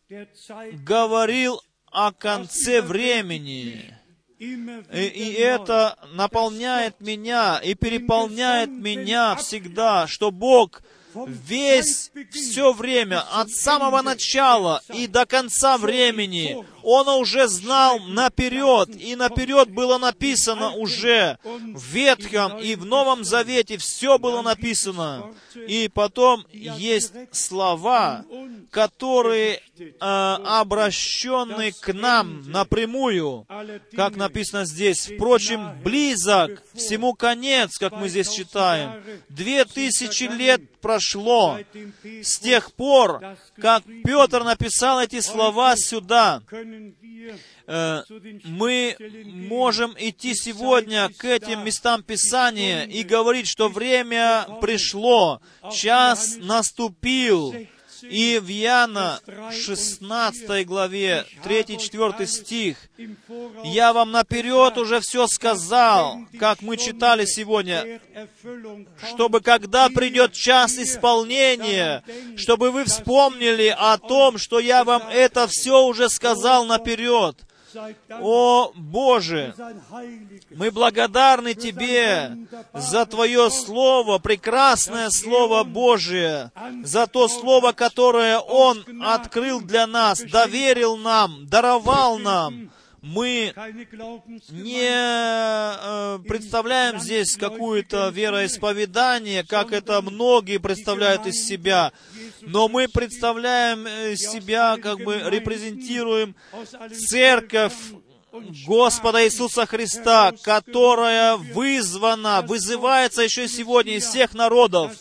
говорил о конце времени. И, это наполняет меня и переполняет меня всегда, что Бог весь, все время, от самого начала и до конца времени, Он уже знал наперед, и наперед было написано уже в Ветхом и в Новом Завете, все было написано. И потом есть слова, которые э, обращены к нам напрямую, как написано здесь. Впрочем, близок всему конец, как мы здесь читаем. Две тысячи лет прошло с тех пор, как Петр написал эти слова сюда. Э, мы можем идти сегодня к этим местам Писания и говорить, что время пришло, час наступил, и в Яна 16 главе, 3-4 стих, «Я вам наперед уже все сказал, как мы читали сегодня, чтобы когда придет час исполнения, чтобы вы вспомнили о том, что я вам это все уже сказал наперед». О Боже, мы благодарны Тебе за Твое Слово, прекрасное Слово Божие, за то Слово, которое Он открыл для нас, доверил нам, даровал нам. Мы не э, представляем здесь какое-то вероисповедание, как это многие представляют из себя, но мы представляем э, себя, как бы репрезентируем церковь Господа Иисуса Христа, которая вызвана, вызывается еще сегодня из всех народов,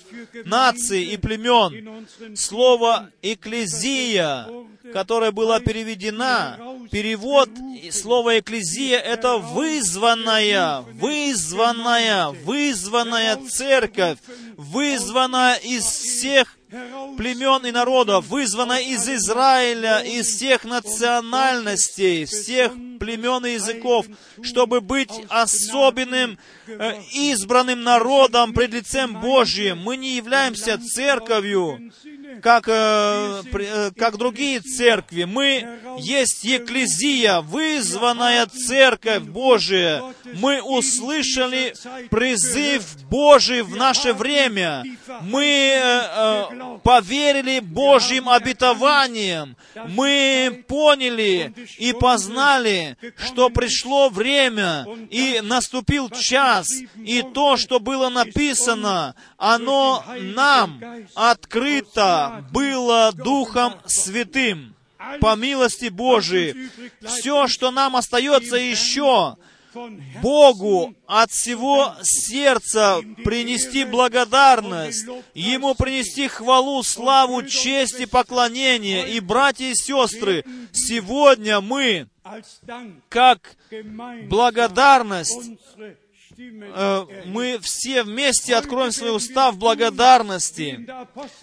наций и племен. Слово «экклезия», которая была переведена, Перевод слова «экклезия» — это вызванная, вызванная, вызванная церковь, вызванная из всех племен и народов, вызвана из Израиля, из всех национальностей, всех племен и языков, чтобы быть особенным, э, избранным народом пред лицем Божьим. Мы не являемся церковью, как, э, э, как другие церкви. Мы есть Екклезия, вызванная церковь Божия. Мы услышали призыв Божий в наше время. Мы э, поверили Божьим обетованиям. Мы поняли и познали, что пришло время и наступил час. И то, что было написано, оно нам открыто было Духом Святым по милости Божией. Все, что нам остается еще, Богу от всего сердца принести благодарность, Ему принести хвалу, славу, честь и поклонение. И, братья и сестры, сегодня мы, как благодарность, мы все вместе откроем свои уста в благодарности.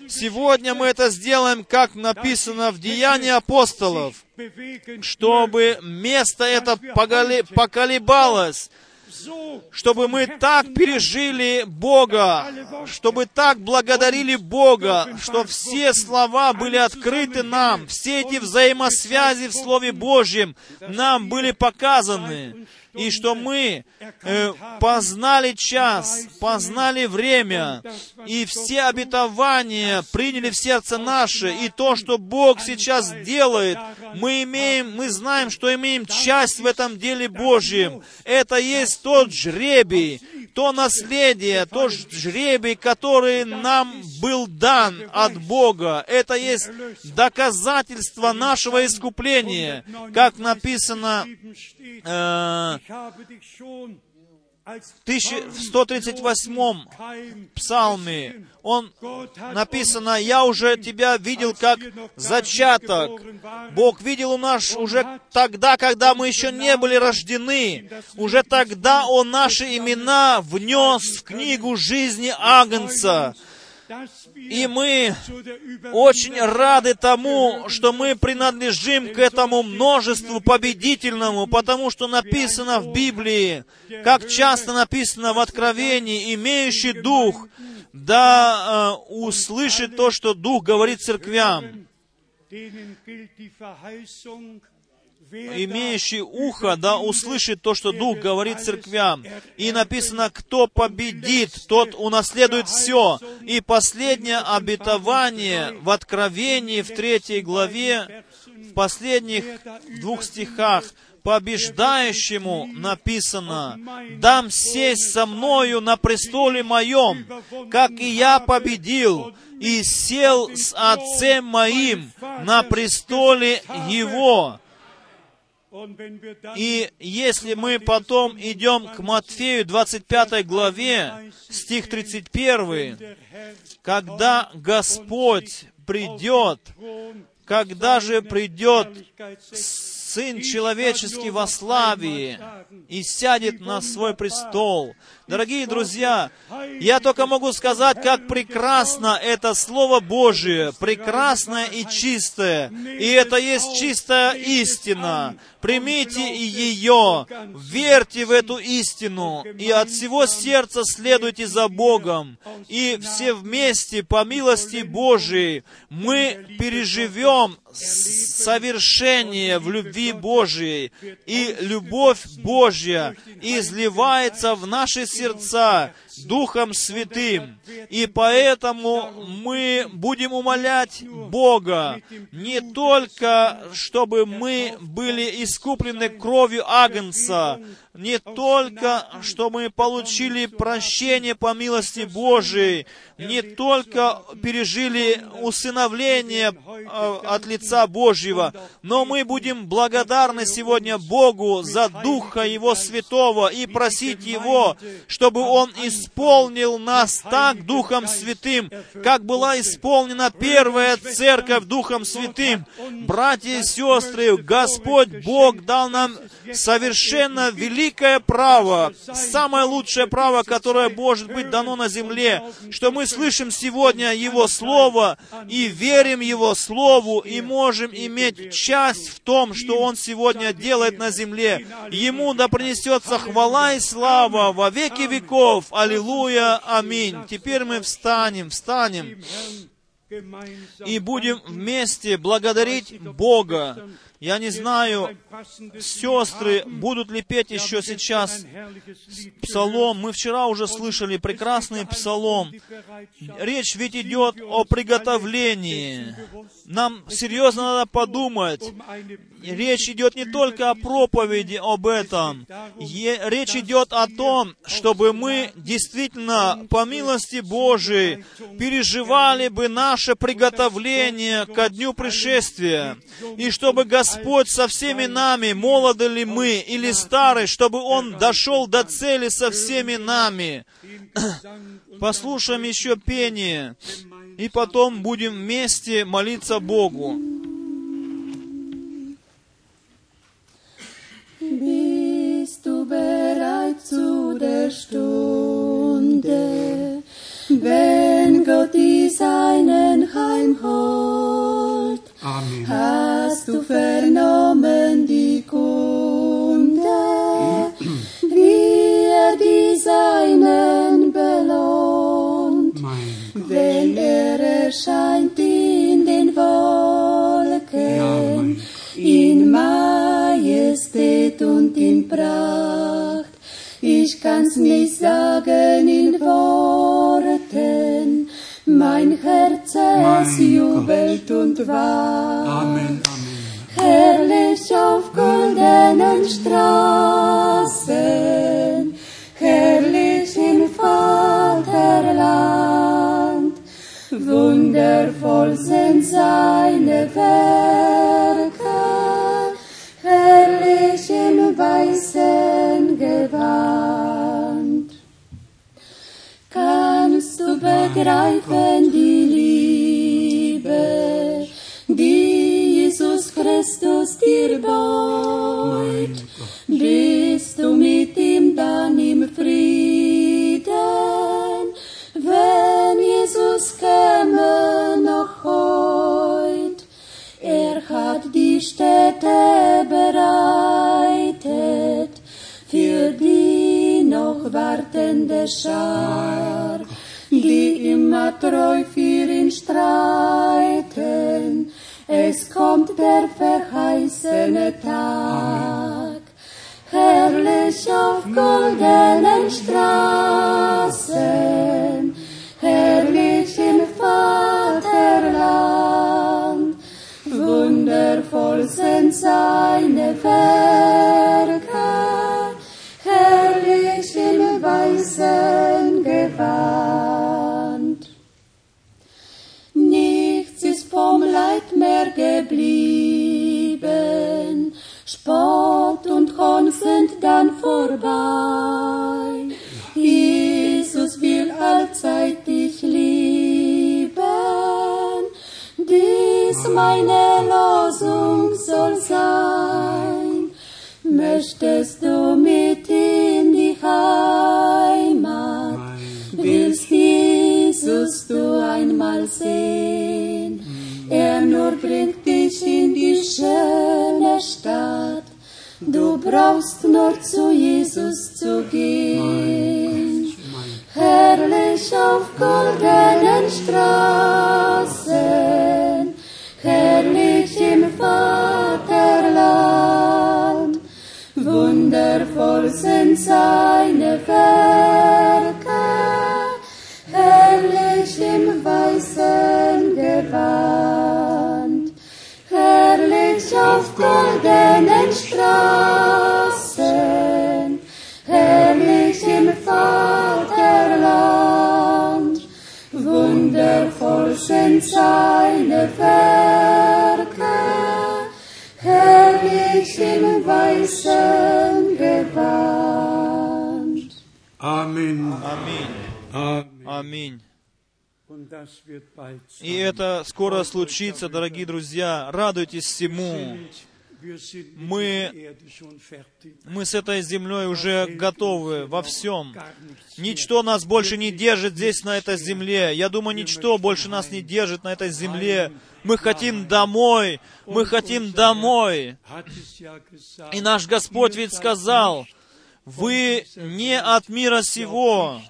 Сегодня мы это сделаем, как написано в Деянии апостолов, чтобы место это поколебалось, чтобы мы так пережили Бога, чтобы так благодарили Бога, что все слова были открыты нам, все эти взаимосвязи в Слове Божьем нам были показаны и что мы э, познали час, познали время, и все обетования приняли в сердце наше, и то, что Бог сейчас делает, мы имеем, мы знаем, что имеем часть в этом деле Божьем. Это есть тот жребий, то наследие, тот жребий, который нам был дан от Бога. Это есть доказательство нашего искупления, как написано э, в 138 псалме, он написано, «Я уже тебя видел как зачаток». Бог видел у нас уже тогда, когда мы еще не были рождены. Уже тогда Он наши имена внес в книгу жизни Агнца. И мы очень рады тому, что мы принадлежим к этому множеству победительному, потому что написано в Библии, как часто написано в Откровении, имеющий дух, да э, услышит то, что Дух говорит церквям имеющий ухо, да услышит то, что Дух говорит церквям. И написано, кто победит, тот унаследует все. И последнее обетование в Откровении, в третьей главе, в последних двух стихах, побеждающему написано, «Дам сесть со мною на престоле моем, как и я победил, и сел с Отцем моим на престоле Его». И если мы потом идем к Матфею 25 главе, стих 31, когда Господь придет, когда же придет Сын Человеческий во славе и сядет на свой престол. Дорогие друзья, я только могу сказать, как прекрасно это Слово Божие, прекрасное и чистое. И это есть чистая истина. Примите ее, верьте в эту истину, и от всего сердца следуйте за Богом. И все вместе, по милости Божией, мы переживем совершение в любви Божией, и любовь Божья изливается в наши сердца Духом Святым. И поэтому мы будем умолять Бога не только, чтобы мы были искуплены кровью Агнца, не только, что мы получили прощение по милости Божией, не только пережили усыновление э, от лица Божьего, но мы будем благодарны сегодня Богу за Духа Его Святого и просить Его, чтобы Он исполнил нас так Духом Святым, как была исполнена первая церковь Духом Святым. Братья и сестры, Господь Бог дал нам совершенно великое право, самое лучшее право, которое может быть дано на земле, что мы слышим сегодня Его Слово и верим Его Слову и можем иметь часть в том, что Он сегодня делает на земле. Ему да принесется хвала и слава во веки веков. Аллилуйя, аминь. Теперь мы встанем, встанем и будем вместе благодарить Бога я не знаю, сестры будут ли петь еще сейчас псалом. Мы вчера уже слышали прекрасный псалом. Речь ведь идет о приготовлении. Нам серьезно надо подумать. Речь идет не только о проповеди об этом. Речь идет о том, чтобы мы действительно, по милости Божией, переживали бы наше приготовление ко дню пришествия. И чтобы Господь со всеми нами, молоды ли мы или старые, чтобы Он дошел до цели со всеми нами. Послушаем еще пение, и потом будем вместе молиться Богу. Bist du bereit zu der Stunde, wenn Gott die Seinen heimholt? Amen. Hast du vernommen die Kunde, wie er die Seinen belohnt. Wenn er erscheint in den Wolken, in Majestät und in Pracht. Ich kann's nicht sagen in Worten, mein Herz es jubelt und wacht. Amen, Amen. Herrlich auf goldenen Straßen, herrlich wundervoll sind seine Werke, herrlich im weißen Gewand. Kannst du begreifen die Liebe, die Jesus Christus dir beut? Bist du mit ihm dann im Frieden, Jesus käme noch heut? Er hat die Städte bereitet für die noch wartende Schar, die immer treu für ihn streiten. Es kommt der verheißene Tag, herrlich auf goldenen Straßen, herrlich Olsen seine Welt. Brauchst nur zu Jesus zu gehen. Herrlich auf goldenen Straßen, herrlich im Vaterland, wundervoll sind seine И это скоро случится, дорогие друзья. Радуйтесь всему. Мы-. Мы с этой землей уже готовы во всем. Ничто нас больше не держит здесь, на этой земле. Я думаю, ничто больше нас не держит на этой земле. Мы хотим домой. Мы хотим домой. И наш Господь ведь сказал, вы не от мира сего,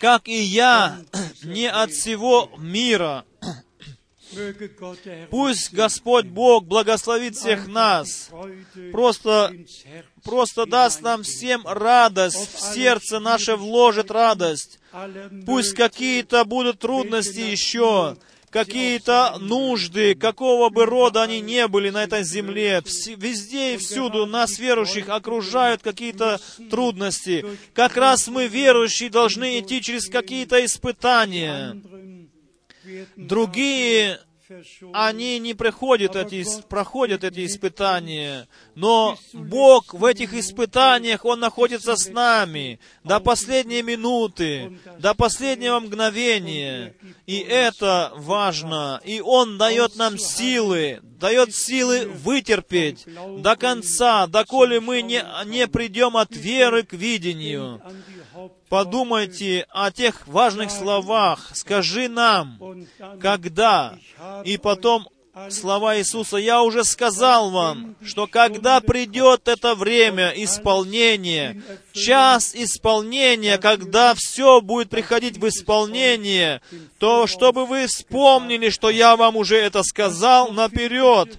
как и я не от всего мира. Пусть Господь Бог благословит всех нас, просто, просто даст нам всем радость, в сердце наше вложит радость. Пусть какие-то будут трудности еще, какие-то нужды, какого бы рода они не были на этой земле, везде и всюду нас, верующих, окружают какие-то трудности. Как раз мы, верующие, должны идти через какие-то испытания. Другие. Они не проходят эти, проходят эти испытания, но Бог в этих испытаниях, Он находится с нами до последней минуты, до последнего мгновения. И это важно. И Он дает нам силы, дает силы вытерпеть до конца, доколе мы не, не придем от веры к видению. Подумайте о тех важных словах. Скажи нам, когда. И потом слова Иисуса, я уже сказал вам, что когда придет это время исполнения, час исполнения, когда все будет приходить в исполнение, то чтобы вы вспомнили, что я вам уже это сказал наперед.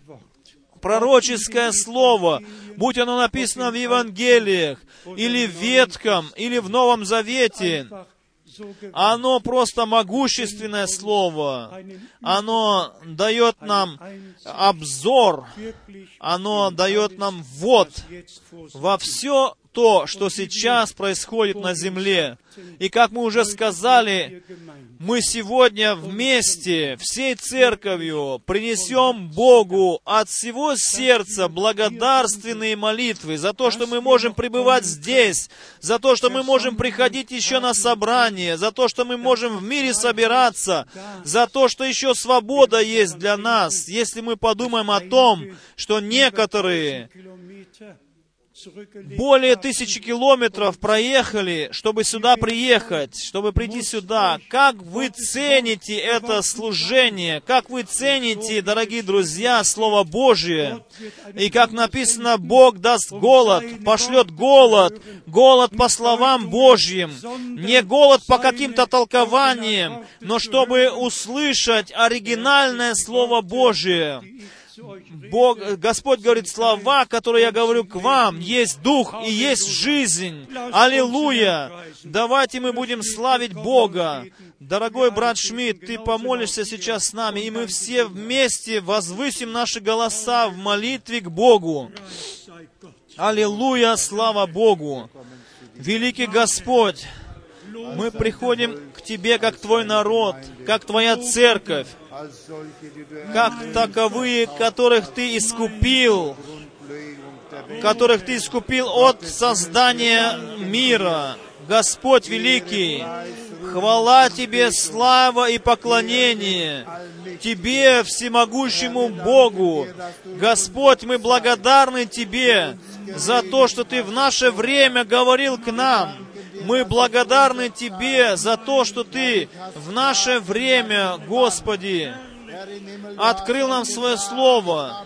Пророческое слово, будь оно написано в Евангелиях, или в Ветхом, или в Новом Завете. Оно просто могущественное слово. Оно дает нам обзор, оно дает нам ввод во все то, что сейчас происходит на земле. И как мы уже сказали, мы сегодня вместе, всей церковью, принесем Богу от всего сердца благодарственные молитвы за то, что мы можем пребывать здесь, за то, что мы можем приходить еще на собрание, за то, что мы можем в мире собираться, за то, что еще свобода есть для нас, если мы подумаем о том, что некоторые более тысячи километров проехали, чтобы сюда приехать, чтобы прийти сюда. Как вы цените это служение? Как вы цените, дорогие друзья, Слово Божие? И как написано, Бог даст голод, пошлет голод, голод по словам Божьим, не голод по каким-то толкованиям, но чтобы услышать оригинальное Слово Божие. Бог, Господь говорит, слова, которые я говорю к вам, есть дух и есть жизнь. Аллилуйя! Давайте мы будем славить Бога. Дорогой брат Шмидт, ты помолишься сейчас с нами, и мы все вместе возвысим наши голоса в молитве к Богу. Аллилуйя, слава Богу! Великий Господь, мы приходим Тебе, как Твой народ, как Твоя церковь, как таковые, которых Ты искупил, которых Ты искупил от создания мира. Господь великий, хвала Тебе, слава и поклонение Тебе, всемогущему Богу. Господь, мы благодарны Тебе за то, что Ты в наше время говорил к нам. Мы благодарны Тебе за то, что Ты в наше время, Господи, открыл нам свое Слово.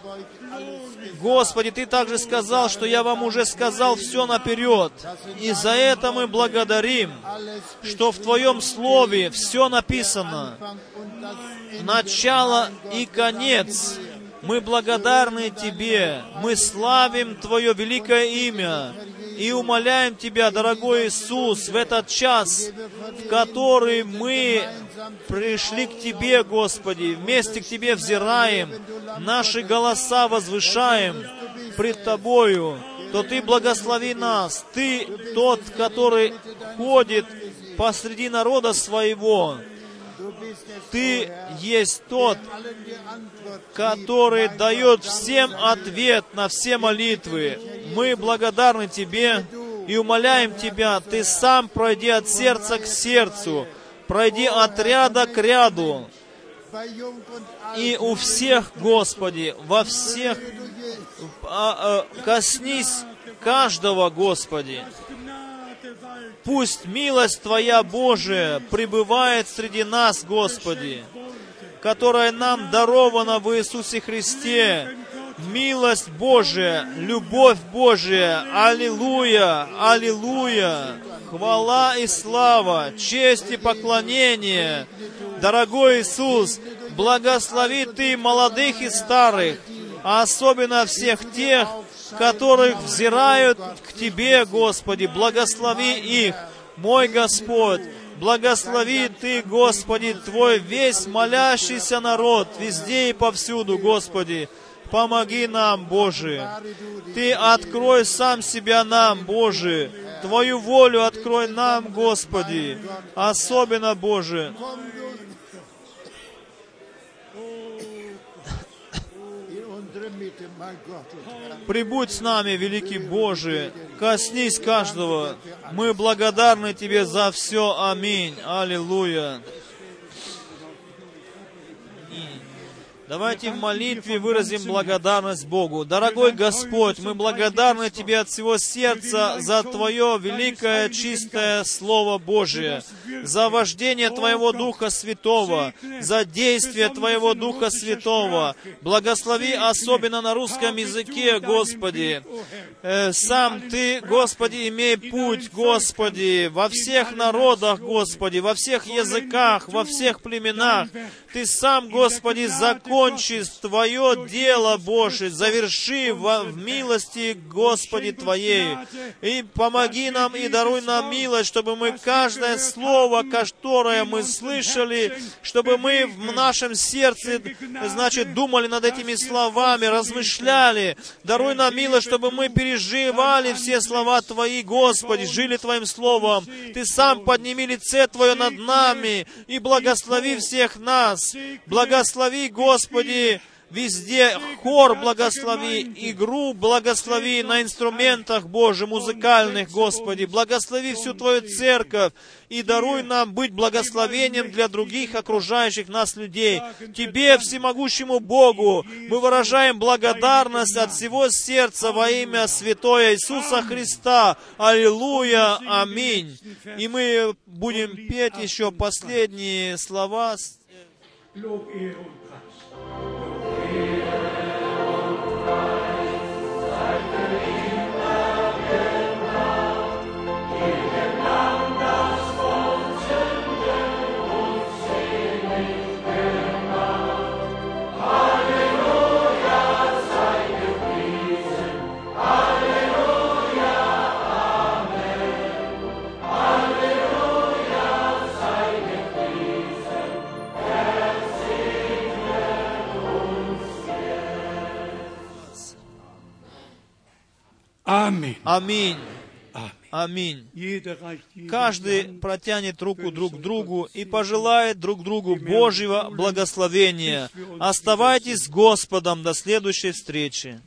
Господи, Ты также сказал, что я вам уже сказал все наперед. И за это мы благодарим, что в Твоем Слове все написано. Начало и конец. Мы благодарны Тебе. Мы славим Твое великое имя. И умоляем Тебя, дорогой Иисус, в этот час, в который мы пришли к Тебе, Господи, вместе к Тебе взираем, наши голоса возвышаем пред Тобою, то Ты благослови нас. Ты тот, который ходит посреди народа своего. Ты есть тот, который дает всем ответ на все молитвы. Мы благодарны Тебе и умоляем Тебя, Ты сам пройди от сердца к сердцу, Пройди от ряда к ряду. И у всех, Господи, во всех, а, а, коснись каждого, Господи. Пусть милость Твоя, Божия, пребывает среди нас, Господи, которая нам дарована в Иисусе Христе. Милость Божия, любовь Божия, Аллилуйя, Аллилуйя. Хвала и слава, честь и поклонение. Дорогой Иисус, благослови Ты молодых и старых, а особенно всех тех, которых взирают к Тебе, Господи, благослови их, мой Господь, благослови Ты, Господи, Твой весь молящийся народ, везде и повсюду, Господи, помоги нам, Боже. Ты открой сам себя нам, Боже, Твою волю открой нам, Господи, особенно, Боже, Прибудь с нами, великий Боже, коснись каждого. Мы благодарны Тебе за все. Аминь. Аллилуйя. Давайте в молитве выразим благодарность Богу. Дорогой Господь, мы благодарны Тебе от всего сердца за Твое великое, чистое Слово Божие, за вождение Твоего Духа Святого, за действие Твоего Духа Святого. Благослови особенно на русском языке, Господи. Э, Сам Ты, Господи, имей путь, Господи, во всех народах, Господи, во всех языках, во всех племенах. Ты сам, Господи, закончи Твое дело, Боже, заверши во- в милости, Господи, Твоей. И помоги нам и даруй нам милость, чтобы мы каждое слово, которое мы слышали, чтобы мы в нашем сердце, значит, думали над этими словами, размышляли. Даруй нам милость, чтобы мы переживали все слова Твои, Господи, жили Твоим Словом. Ты сам подними лице Твое над нами и благослови всех нас. Благослови, Господи, везде хор благослови, игру благослови на инструментах, Боже, музыкальных, Господи. Благослови всю Твою церковь и даруй нам быть благословением для других окружающих нас людей. Тебе, всемогущему Богу, мы выражаем благодарность от всего сердца во имя Святое Иисуса Христа. Аллилуйя, аминь. И мы будем петь еще последние слова Lob, Ehre Аминь. Аминь. Jedem Каждый протянет руку друг к другу и пожелает друг другу Божьего благословения. Оставайтесь с Господом до следующей встречи.